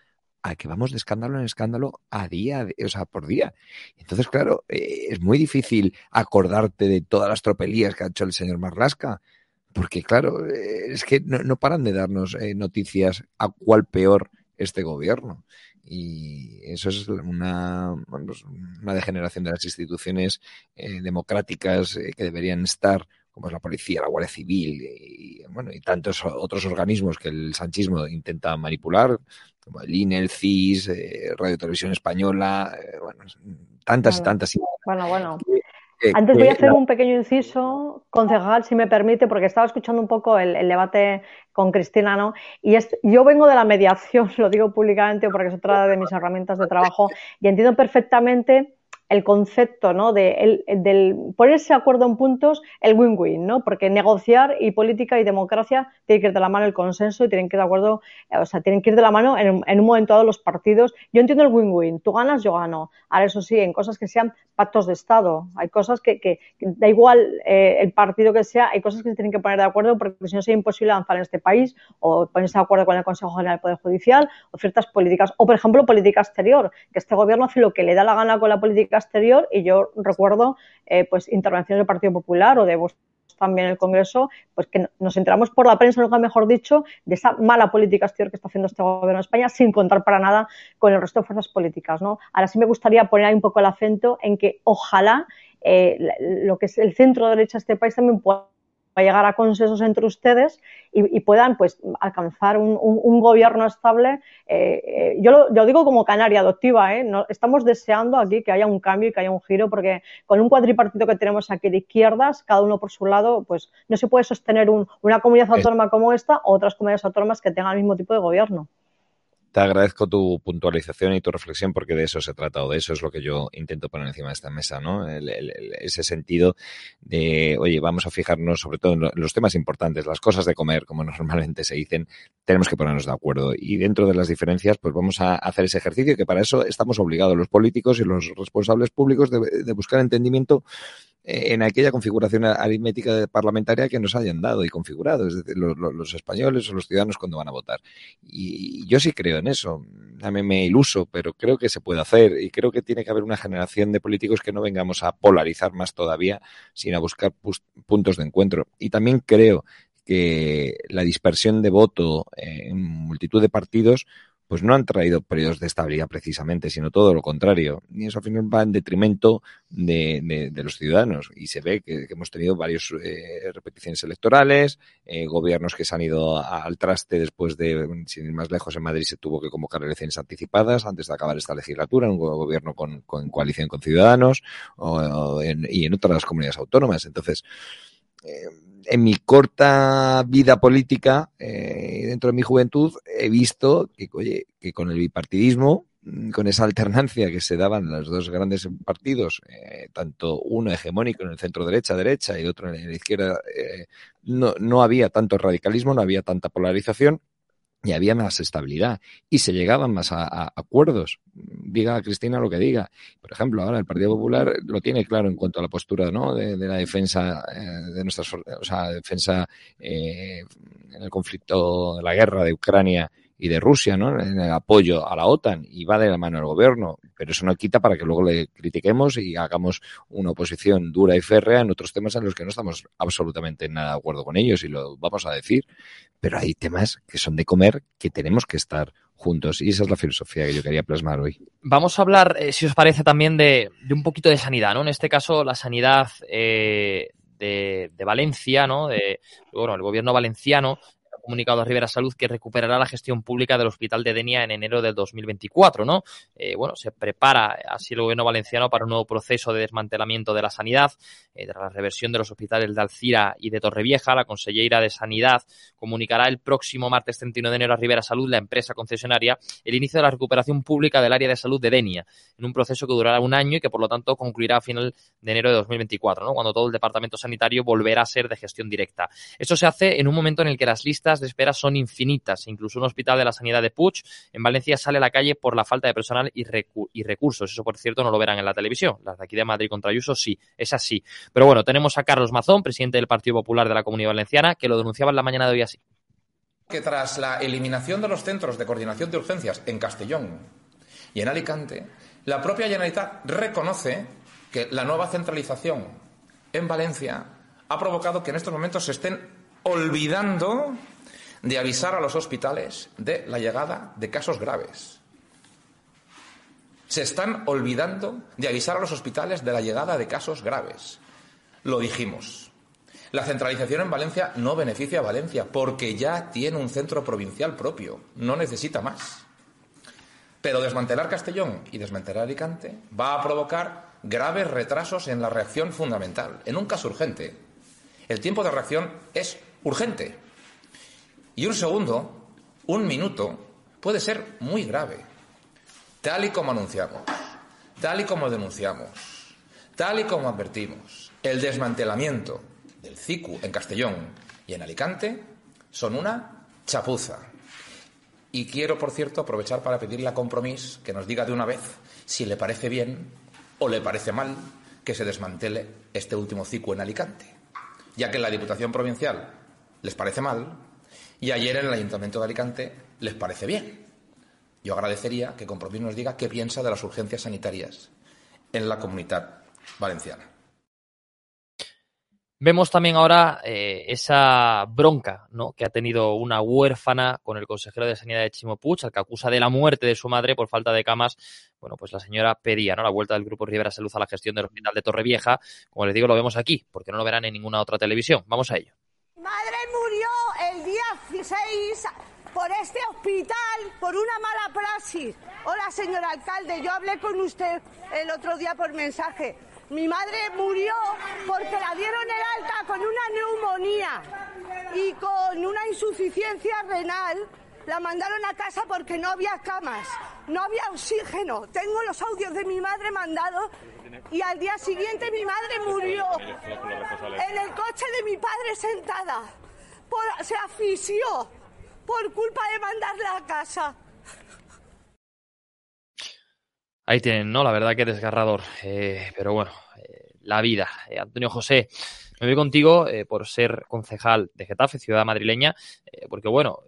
a que vamos de escándalo en escándalo a día, o sea, por día. Entonces, claro, eh, es muy difícil acordarte de todas las tropelías que ha hecho el señor Marlasca, porque, claro, es que no, no paran de darnos noticias a cuál peor este gobierno. Y eso es una, pues, una degeneración de las instituciones eh, democráticas eh, que deberían estar, como es la policía, la Guardia Civil y, bueno, y tantos otros organismos que el sanchismo intenta manipular, como el INE, el CIS, eh, Radio Televisión Española, bueno, tantas y tantas. Bueno, bueno. Antes voy a hacer un pequeño inciso, concejal, si me permite, porque estaba escuchando un poco el, el debate con Cristina, ¿no? Y es, yo vengo de la mediación, lo digo públicamente porque es otra de mis herramientas de trabajo, y entiendo perfectamente el concepto ¿no? de, el, del ponerse de acuerdo en puntos, el win-win, ¿no? Porque negociar y política y democracia tienen que ir de la mano el consenso y tienen que ir de acuerdo, o sea, tienen que ir de la mano en, en un momento dado los partidos. Yo entiendo el win-win, tú ganas, yo gano. Ahora, eso sí, en cosas que sean pactos de Estado, hay cosas que, que, da igual eh, el partido que sea, hay cosas que se tienen que poner de acuerdo porque si no sería imposible avanzar en este país o ponerse de acuerdo con el Consejo General del Poder Judicial o ciertas políticas, o por ejemplo, política exterior, que este gobierno hace lo que le da la gana con la política exterior y yo recuerdo eh, pues intervenciones del Partido Popular o de vos también el Congreso, pues que nos enteramos por la prensa, nunca mejor dicho, de esa mala política exterior que está haciendo este gobierno de España, sin contar para nada con el resto de fuerzas políticas. ¿no? Ahora sí me gustaría poner ahí un poco el acento en que ojalá eh, lo que es el centro derecha de este país también pueda a llegar a consensos entre ustedes y, y puedan pues alcanzar un, un, un gobierno estable. Eh, eh, yo, lo, yo digo como canaria adoptiva, ¿eh? No, estamos deseando aquí que haya un cambio y que haya un giro, porque con un cuatripartito que tenemos aquí de izquierdas, cada uno por su lado, pues no se puede sostener un, una comunidad autónoma como esta o otras comunidades autónomas que tengan el mismo tipo de gobierno te agradezco tu puntualización y tu reflexión porque de eso se trata o de eso es lo que yo intento poner encima de esta mesa, ¿no? El, ese sentido de, oye, vamos a fijarnos sobre todo en los temas importantes, las cosas de comer, como normalmente se dicen, tenemos que ponernos de acuerdo y dentro de las diferencias, pues vamos a hacer ese ejercicio que para eso estamos obligados los políticos y los responsables públicos de buscar entendimiento en aquella configuración aritmética parlamentaria que nos hayan dado y configurado, es decir, los, los, españoles o los ciudadanos cuando van a votar. Y, yo sí creo en eso, me, me iluso, pero creo que se puede hacer y creo que tiene que haber una generación de políticos que no vengamos a polarizar más todavía, sino a buscar puntos de encuentro. Y también creo que la dispersión de voto en multitud de partidos pues no han traído periodos de estabilidad precisamente, sino todo lo contrario. Y eso al final va en detrimento de, de, de los ciudadanos. Y se ve que, hemos tenido varias eh, repeticiones electorales, eh, gobiernos que se han ido al traste después de, sin ir más lejos, en Madrid se tuvo que convocar elecciones anticipadas antes de acabar esta legislatura, un gobierno con, con coalición con ciudadanos o, en, y en otras comunidades autónomas. Entonces, en mi corta vida política, eh, dentro de mi juventud, he visto que, oye, que con el bipartidismo, mm, con esa alternancia que se daban los dos grandes partidos, eh, tanto uno hegemónico en el centro derecha, derecha y otro en la izquierda, eh, no, no había tanto radicalismo, no había tanta polarización y había más estabilidad y se llegaban más a, a, acuerdos. Diga Cristina lo que diga. Por ejemplo, ahora el Partido Popular lo tiene claro en cuanto a la postura ¿no? de, la defensa eh, de nuestras, o sea, defensa eh, en el conflicto de la guerra de Ucrania y de Rusia, ¿no? En el apoyo a la OTAN y va de la mano del gobierno, pero eso no quita para que luego le critiquemos y hagamos una oposición dura y férrea en otros temas en los que no estamos absolutamente nada de acuerdo con ellos y lo vamos a decir, pero hay temas que son de comer que tenemos que estar juntos y esa es la filosofía que yo quería plasmar hoy. Vamos a hablar, eh, si os parece, también de, un poquito de sanidad, ¿no? En este caso, la sanidad eh, de, de, Valencia, ¿no? De, bueno, el gobierno valenciano comunicado a Rivera Salud que recuperará la gestión pública del Hospital de Denia en enero del 2024, ¿no? Eh, bueno, se prepara así el gobierno valenciano para un nuevo proceso de desmantelamiento de la sanidad, eh, tras la reversión de los hospitales de Alcira y de Torrevieja, la consellera de Sanidad comunicará el próximo martes 31 de enero a Rivera Salud, la empresa concesionaria, el inicio de la recuperación pública del área de salud de Denia, en un proceso que durará un año y que por lo tanto concluirá a final de enero de 2024, ¿no? Cuando todo el departamento sanitario volverá a ser de gestión directa. Esto se hace en un momento en el que las listas de espera son infinitas. Incluso un hospital de la sanidad de Puig en Valencia sale a la calle por la falta de personal y, recu y recursos. Eso, por cierto, no lo verán en la televisión. Las de aquí de Madrid contra Ayuso sí, es así. Pero bueno, tenemos a Carlos Mazón, presidente del Partido Popular de la Comunidad Valenciana, que lo denunciaba en la mañana de hoy así. Que tras la eliminación de los centros de coordinación de urgencias en Castellón y en Alicante, la propia Generalitat reconoce que la nueva centralización en Valencia ha provocado que en estos momentos se estén olvidando de avisar a los hospitales de la llegada de casos graves. Se están olvidando de avisar a los hospitales de la llegada de casos graves. Lo dijimos. La centralización en Valencia no beneficia a Valencia porque ya tiene un centro provincial propio, no necesita más. Pero desmantelar Castellón y desmantelar Alicante va a provocar graves retrasos en la reacción fundamental. En un caso urgente, el tiempo de reacción es urgente. Y un segundo, un minuto, puede ser muy grave. Tal y como anunciamos, tal y como denunciamos, tal y como advertimos, el desmantelamiento del CICU en Castellón y en Alicante son una chapuza. Y quiero, por cierto, aprovechar para pedirle a Compromís que nos diga de una vez si le parece bien o le parece mal que se desmantele este último CICU en Alicante, ya que en la Diputación Provincial les parece mal y ayer en el Ayuntamiento de Alicante les parece bien. Yo agradecería que Compromís nos diga qué piensa de las urgencias sanitarias en la comunidad valenciana. Vemos también ahora eh, esa bronca ¿no? que ha tenido una huérfana con el consejero de Sanidad de Chimo Puig, al que acusa de la muerte de su madre por falta de camas. Bueno, pues la señora pedía ¿no? la vuelta del Grupo Rivera Salud a la gestión del Hospital de Torrevieja. Como les digo, lo vemos aquí, porque no lo verán en ninguna otra televisión. Vamos a ello. Mi madre murió el día 16 por este hospital por una mala praxis. Hola, señor alcalde, yo hablé con usted el otro día por mensaje. Mi madre murió porque la dieron el alta con una neumonía y con una insuficiencia renal. La mandaron a casa porque no había camas, no había oxígeno. Tengo los audios de mi madre mandados y al día siguiente mi madre murió en el coche de mi padre sentada. Se asfixió por culpa de mandarla a casa. Ahí tienen, ¿no? La verdad que desgarrador. Eh, pero bueno, eh, la vida. Eh, Antonio José, me voy contigo eh, por ser concejal de Getafe, ciudad madrileña, porque bueno,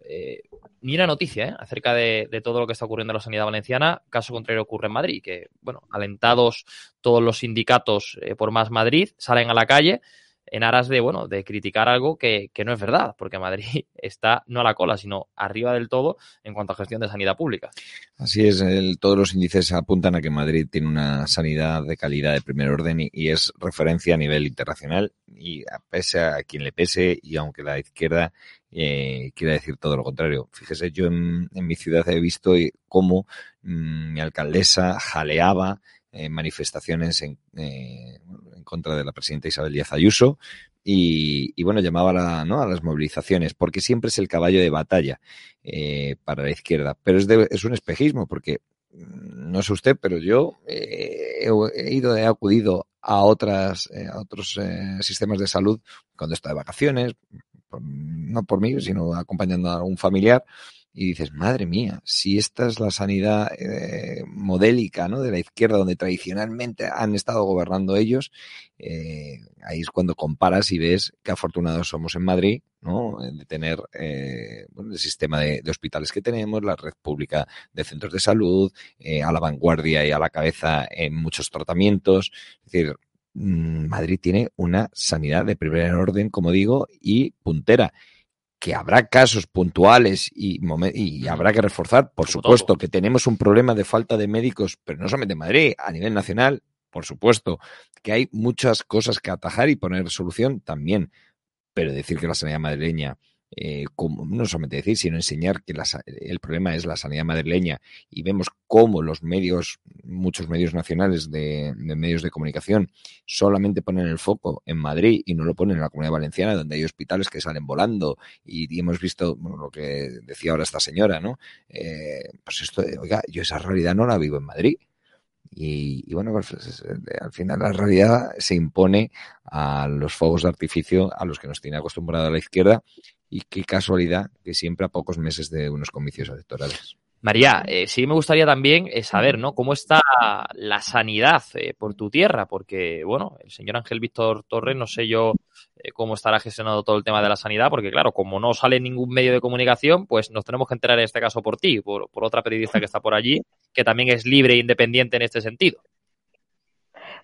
ni una noticia acerca de, todo lo que está ocurriendo en la sanidad valenciana. Caso contrario ocurre en Madrid, que bueno, alentados todos los sindicatos por más Madrid, salen a la calle en aras de, bueno, de criticar algo que, que no es verdad, porque Madrid está no a la cola, sino arriba del todo en cuanto a gestión de sanidad pública. Así es, todos los índices apuntan a que Madrid tiene una sanidad de calidad de primer orden y, es referencia a nivel internacional y a pese a quien le pese y aunque la izquierda eh, quiera decir todo lo contrario. Fíjese, yo en, mi ciudad he visto cómo mm, mi alcaldesa jaleaba eh, manifestaciones en, eh, en contra de la presidenta Isabel Díaz Ayuso y, y bueno, llamaba a, la- ¿no? a las movilizaciones, porque siempre es el caballo de batalla eh, para la izquierda. Pero es, de- es un espejismo, porque mm, no sé usted, pero yo eh, he, ido, he acudido a otras, eh, a otros sistemas de salud cuando está de vacaciones, por- no por mí, sino acompañando a un familiar, y dices, madre mía, si esta es la sanidad eh, modélica ¿no? de la izquierda, donde tradicionalmente han estado gobernando ellos, eh, ahí es cuando comparas y ves qué afortunados somos en Madrid, ¿no? De tener eh, bueno, el sistema de, de hospitales que tenemos, la red pública de centros de salud, eh, a la vanguardia y a la cabeza en muchos tratamientos. Es decir, mm, Madrid tiene una sanidad de primer orden, como digo, y puntera que habrá casos puntuales y, habrá que reforzar, por supuesto, que tenemos un problema de falta de médicos, pero no solamente en Madrid, a nivel nacional, por supuesto, que hay muchas cosas que atajar y poner solución también. Pero decir que la sanidad madrileña, eh, como- no solamente decir, sino enseñar que la el problema es la sanidad madrileña y vemos cómo los medios, muchos medios nacionales de, medios de comunicación, solamente ponen el foco en Madrid y no lo ponen en la comunidad valenciana, donde hay hospitales que salen volando y, hemos visto lo que decía ahora esta señora, ¿no? Eh, pues esto, oiga, yo esa realidad no la vivo en Madrid. Y, bueno, pues, es- es- al final la realidad se impone a los fuegos de artificio a los que nos tiene acostumbrado la izquierda y qué casualidad que siempre a pocos meses de unos comicios electorales. María, eh, sí me gustaría también eh, saber, ¿no? ¿Cómo está la sanidad eh, por tu tierra? Porque, bueno, el señor Ángel Víctor Torres, no sé yo cómo estará gestionado todo el tema de la sanidad, porque claro, como no sale ningún medio de comunicación, pues nos tenemos que enterar en este caso por ti, por, por otra periodista que está por allí, que también es libre e independiente en este sentido.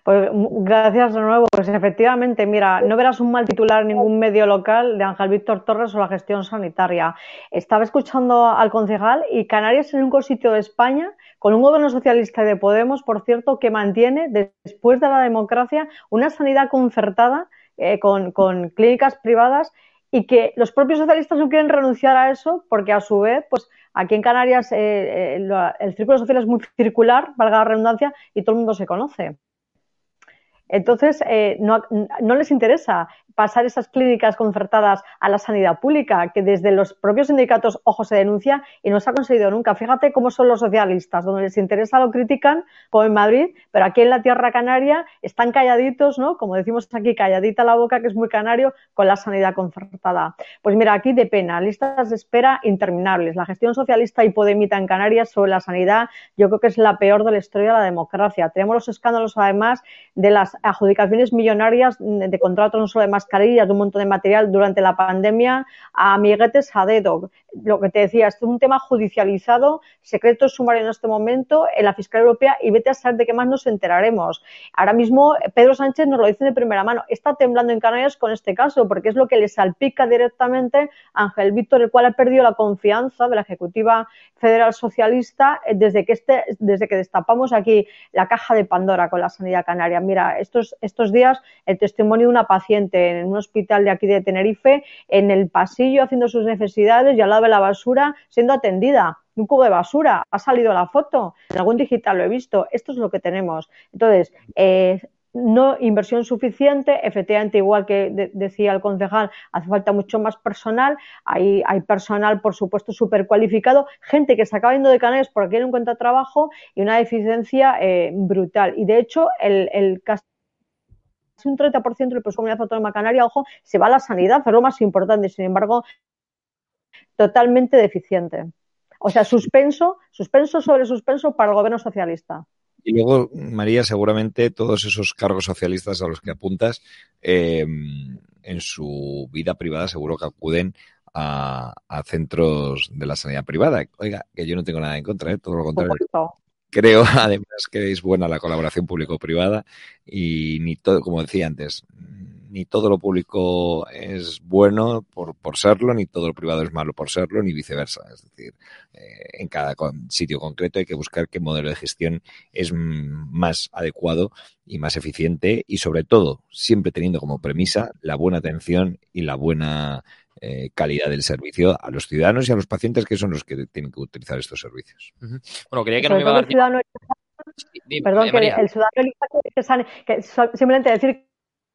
Pues gracias de nuevo. Pues efectivamente, mira, no verás un mal titular en ningún medio local de Ángel Víctor Torres o la gestión sanitaria. Estaba escuchando al concejal y Canarias es el único sitio de España con un gobierno socialista de Podemos, por cierto, que mantiene después de la democracia una sanidad concertada eh, con, clínicas privadas y que los propios socialistas no quieren renunciar a eso porque a su vez, pues aquí en Canarias eh, eh, el círculo social es muy circular, valga la redundancia, y todo el mundo se conoce. Entonces, eh, no, no les interesa pasar esas clínicas concertadas a la sanidad pública, que desde los propios sindicatos, ojo, se denuncia y no se ha conseguido nunca. Fíjate cómo son los socialistas, donde les interesa lo critican, como en Madrid, pero aquí en la tierra canaria están calladitos, ¿no? Como decimos aquí, calladita la boca, que es muy canario, con la sanidad concertada. Pues mira, aquí de pena, listas de espera interminables. La gestión socialista y podemita en Canarias sobre la sanidad, yo creo que es la peor de la historia de la democracia. Tenemos los escándalos, además, de las adjudicaciones millonarias de contratos no solo de mascarillas, un montón de material durante la pandemia, a amiguetes a dedo. Lo que te decía, esto es un tema judicializado, secreto sumario en este momento en la Fiscalía Europea y vete a saber de qué más nos enteraremos. Ahora mismo Pedro Sánchez nos lo dice de primera mano, está temblando en Canarias con este caso, porque es lo que le salpica directamente a Ángel Víctor, el cual ha perdido la confianza de la Ejecutiva Federal Socialista desde que, este, desde que destapamos aquí la caja de Pandora con la sanidad canaria. Mira, estos, estos días el testimonio de una paciente en un hospital de aquí de Tenerife, en el pasillo haciendo sus necesidades y al lado de la basura siendo atendida. Un cubo de basura, ha salido la foto, en algún digital lo he visto, esto es lo que tenemos. Entonces, eh, no inversión suficiente, efectivamente, igual que decía el concejal, hace falta mucho más personal, hay, hay personal, por supuesto, súper cualificado, gente que se acaba yendo de Canarias porque no encuentra trabajo y una deficiencia eh, brutal. Y de hecho, el, el casi un 30% de la comunidad autónoma canaria, ojo, se va a la sanidad, es lo más importante, sin embargo, totalmente deficiente. O sea, suspenso, suspenso sobre suspenso para el gobierno socialista. Y luego, María, seguramente todos esos cargos socialistas a los que apuntas, eh, en su vida privada seguro que acuden a, centros de la sanidad privada. Oiga, que yo no tengo nada en contra, ¿eh? todo lo contrario. Creo además que es buena la colaboración público-privada y ni todo, como decía antes, ni todo lo público es bueno por, por serlo, ni todo lo privado es malo por serlo, ni viceversa. Es decir, eh, en cada sitio concreto hay que buscar qué modelo de gestión es más adecuado y más eficiente y sobre todo siempre teniendo como premisa la buena atención y la buena eh, calidad del servicio a los ciudadanos y a los pacientes que son los que tienen que utilizar estos servicios. Bueno, creía que no me iba a dar Perdón, que el ciudadano que, que, simplemente decir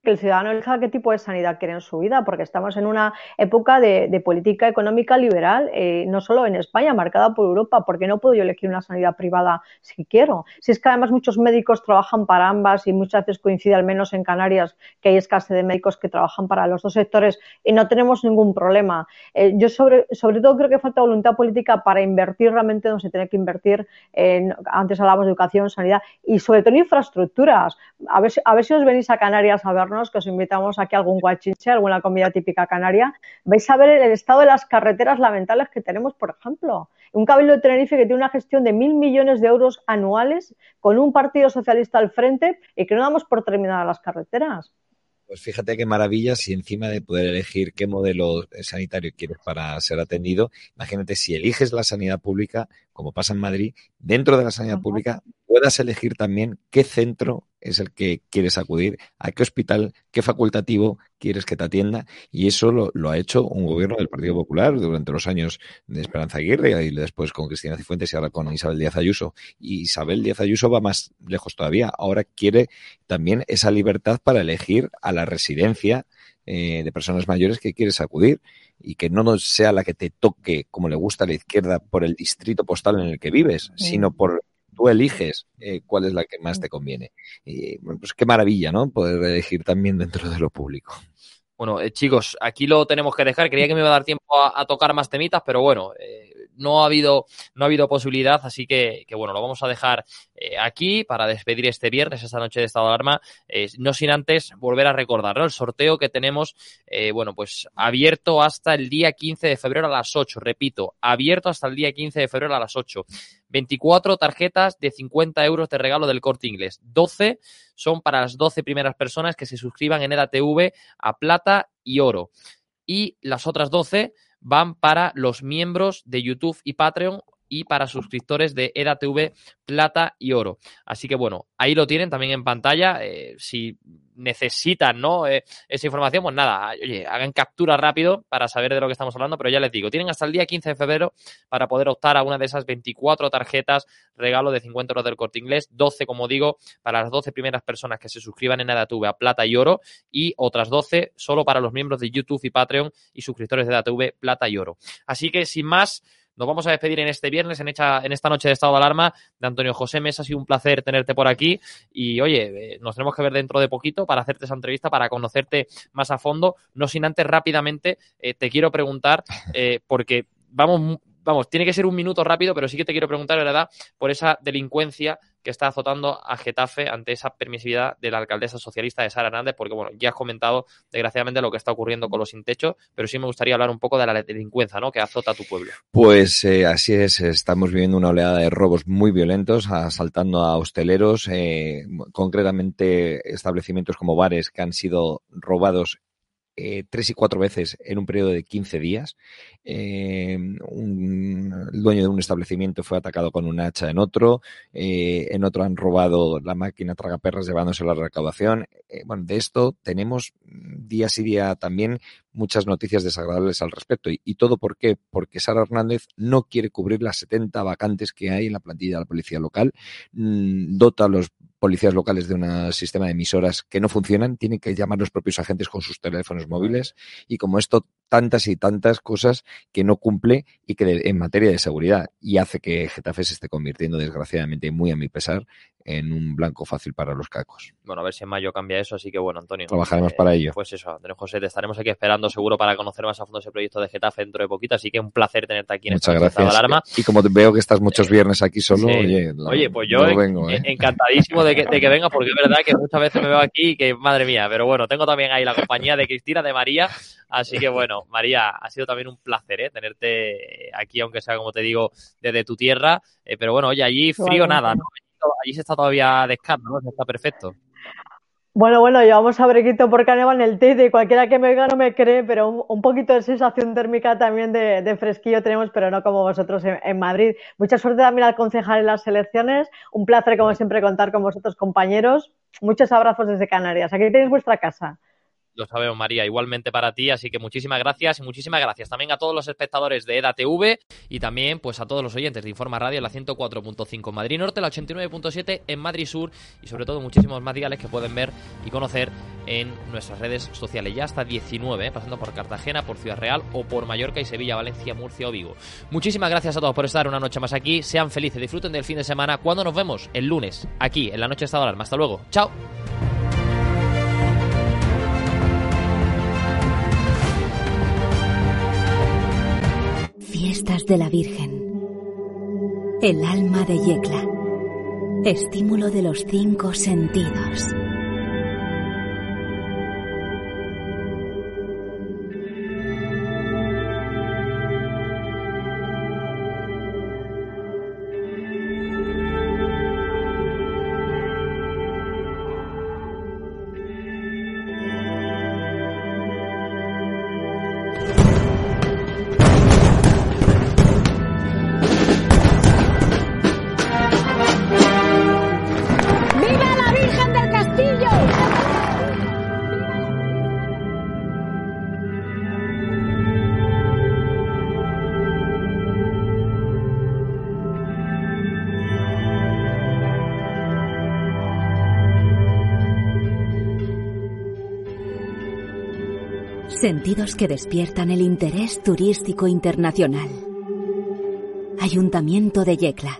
que el ciudadano elija qué tipo de sanidad quiere en su vida, porque estamos en una época de, política económica liberal, eh, no solo en España, marcada por Europa, porque no puedo yo elegir una sanidad privada si quiero. Si es que además muchos médicos trabajan para ambas y muchas veces coincide al menos en Canarias que hay escasez de médicos que trabajan para los dos sectores y no tenemos ningún problema. Eh, yo sobre, sobre todo creo que falta voluntad política para invertir realmente donde se tiene que invertir. En, antes hablábamos de educación, sanidad y sobre todo en infraestructuras. A ver, a ver si os venís a Canarias a vernos que os invitamos aquí a algún guachinche, alguna comida típica canaria, vais a ver el estado de las carreteras lamentables que tenemos, por ejemplo. Un cabildo de Tenerife que tiene una gestión de mil millones de euros anuales con un partido socialista al frente y que no damos por terminadas las carreteras. Pues fíjate qué maravilla si encima de poder elegir qué modelo sanitario quieres para ser atendido, imagínate si eliges la sanidad pública, como pasa en Madrid, dentro de la sanidad pública puedas elegir también qué centro es el que quieres acudir, a qué hospital, qué facultativo quieres que te atienda. Y eso lo, ha hecho un gobierno del Partido Popular durante los años de Esperanza Aguirre y después con Cristina Cifuentes y ahora con Isabel Díaz Ayuso. Y Isabel Díaz Ayuso va más lejos todavía. Ahora quiere también esa libertad para elegir a la residencia eh, de personas mayores que quieres acudir y que no sea la que te toque como le gusta a la izquierda por el distrito postal en el que vives, sino por tú eliges eh, cuál es la que más te conviene. Y pues qué maravilla, ¿no? Poder elegir también dentro de lo público. Bueno, eh, chicos, aquí lo tenemos que dejar. Creía que me iba a dar tiempo a, tocar más temitas, pero bueno, eh, no ha habido no ha habido posibilidad, así que, bueno, lo vamos a dejar eh, aquí para despedir este viernes, esta noche de estado de alarma, no sin antes volver a recordar el sorteo que tenemos, bueno, pues abierto hasta el día 15 de febrero a las 8, repito, abierto hasta el día 15 de febrero a las 8. 24 tarjetas de 50 euros de regalo del corte inglés. 12 son para las 12 primeras personas que se suscriban en EDATV a plata y oro. Y las otras 12 van para los miembros de YouTube y Patreon y para suscriptores de EDATV Plata y Oro. Así que bueno, ahí lo tienen también en pantalla. Eh, si necesitan ¿no? Eh, esa información, pues nada, oye, hagan captura rápido para saber de lo que estamos hablando, pero ya les digo, tienen hasta el día 15 de febrero para poder optar a una de esas 24 tarjetas regalo de 50 euros del corte inglés, 12, como digo, para las 12 primeras personas que se suscriban en ADATV a plata y oro y otras 12 solo para los miembros de YouTube y Patreon y suscriptores de ADATV plata y oro. Así que sin más, nos vamos a despedir en este viernes, en, esta noche de estado de alarma, de Antonio José Mesa. Ha sido un placer tenerte por aquí. Y oye, eh, nos tenemos que ver dentro de poquito para hacerte esa entrevista, para conocerte más a fondo. No sin antes rápidamente, eh, te quiero preguntar, eh, porque vamos vamos, tiene que ser un minuto rápido, pero sí que te quiero preguntar, ¿verdad?, por esa delincuencia que está azotando a Getafe ante esa permisividad de la alcaldesa socialista de Sara Hernández, porque bueno, ya has comentado desgraciadamente lo que está ocurriendo con los sin techo, pero sí me gustaría hablar un poco de la delincuencia, ¿no? que azota a tu pueblo. Pues eh, así es, estamos viviendo una oleada de robos muy violentos, asaltando a hosteleros, eh, concretamente establecimientos como bares que han sido robados eh, tres y cuatro veces en un periodo de 15 días. Eh, un, el dueño de un establecimiento fue atacado con un hacha en otro. Eh, en otro han robado la máquina tragaperras llevándose la recaudación. bueno, de esto tenemos día sí día también muchas noticias desagradables al respecto. ¿Y, y todo por qué? Porque Sara Hernández no quiere cubrir las 70 vacantes que hay en la plantilla de la policía local. Mm, dota a los policías locales de un sistema de emisoras que no funcionan, tienen que llamar los propios agentes con sus teléfonos móviles. Y como esto tantas y tantas cosas que no cumple y que en materia de seguridad y hace que Getafe se esté convirtiendo desgraciadamente muy a mi pesar en un blanco fácil para los cacos. Bueno, a ver si en mayo cambia eso, así que bueno, Antonio. Trabajaremos para ello. Pues eso, Antonio José, te estaremos aquí esperando seguro para conocer más a fondo ese proyecto de Getafe dentro de poquito, así que un placer tenerte aquí en Muchas esta gracias. alarma. Y como veo que estás muchos viernes aquí solo, oye, oye, pues yo vengo, ¿eh? encantadísimo de que, de que venga, porque es verdad que muchas veces me veo aquí y que, madre mía, pero bueno, tengo también ahí la compañía de Cristina, de María, así que bueno, María, ha sido también un placer ¿eh? tenerte aquí, aunque sea, como te digo, desde tu tierra, eh, pero bueno, oye, allí frío nada, ¿no? Allí se está todavía descarno, ¿no? Está perfecto. Bueno, bueno, llevamos brequito por Caneval en el y cualquiera que me oiga no me cree, pero un, poquito de sensación térmica también de, fresquillo tenemos, pero no como vosotros en, en, Madrid. Mucha suerte también al concejal en las elecciones. Un placer, como siempre, contar con vosotros, compañeros. Muchos abrazos desde Canarias. Aquí tenéis vuestra casa. Lo sabemos, María, igualmente para ti, así que muchísimas gracias y muchísimas gracias también a todos los espectadores de EDATV y también pues a todos los oyentes de Informa Radio, la 104.5 en Madrid Norte, la 89.7 en Madrid Sur y sobre todo muchísimos más diales que pueden ver y conocer en nuestras redes sociales. Ya hasta 19, ¿eh? pasando por Cartagena, por Ciudad Real o por Mallorca y Sevilla, Valencia, Murcia o Vigo. Muchísimas gracias a todos por estar una noche más aquí. Sean felices, disfruten del fin de semana. Cuando nos vemos? El lunes, aquí, en la noche de Estado Alarma. Hasta luego. Chao. De la Virgen. El alma de Yecla. Estímulo de los cinco sentidos. Sentidos que despiertan el interés turístico internacional. Ayuntamiento de Yecla.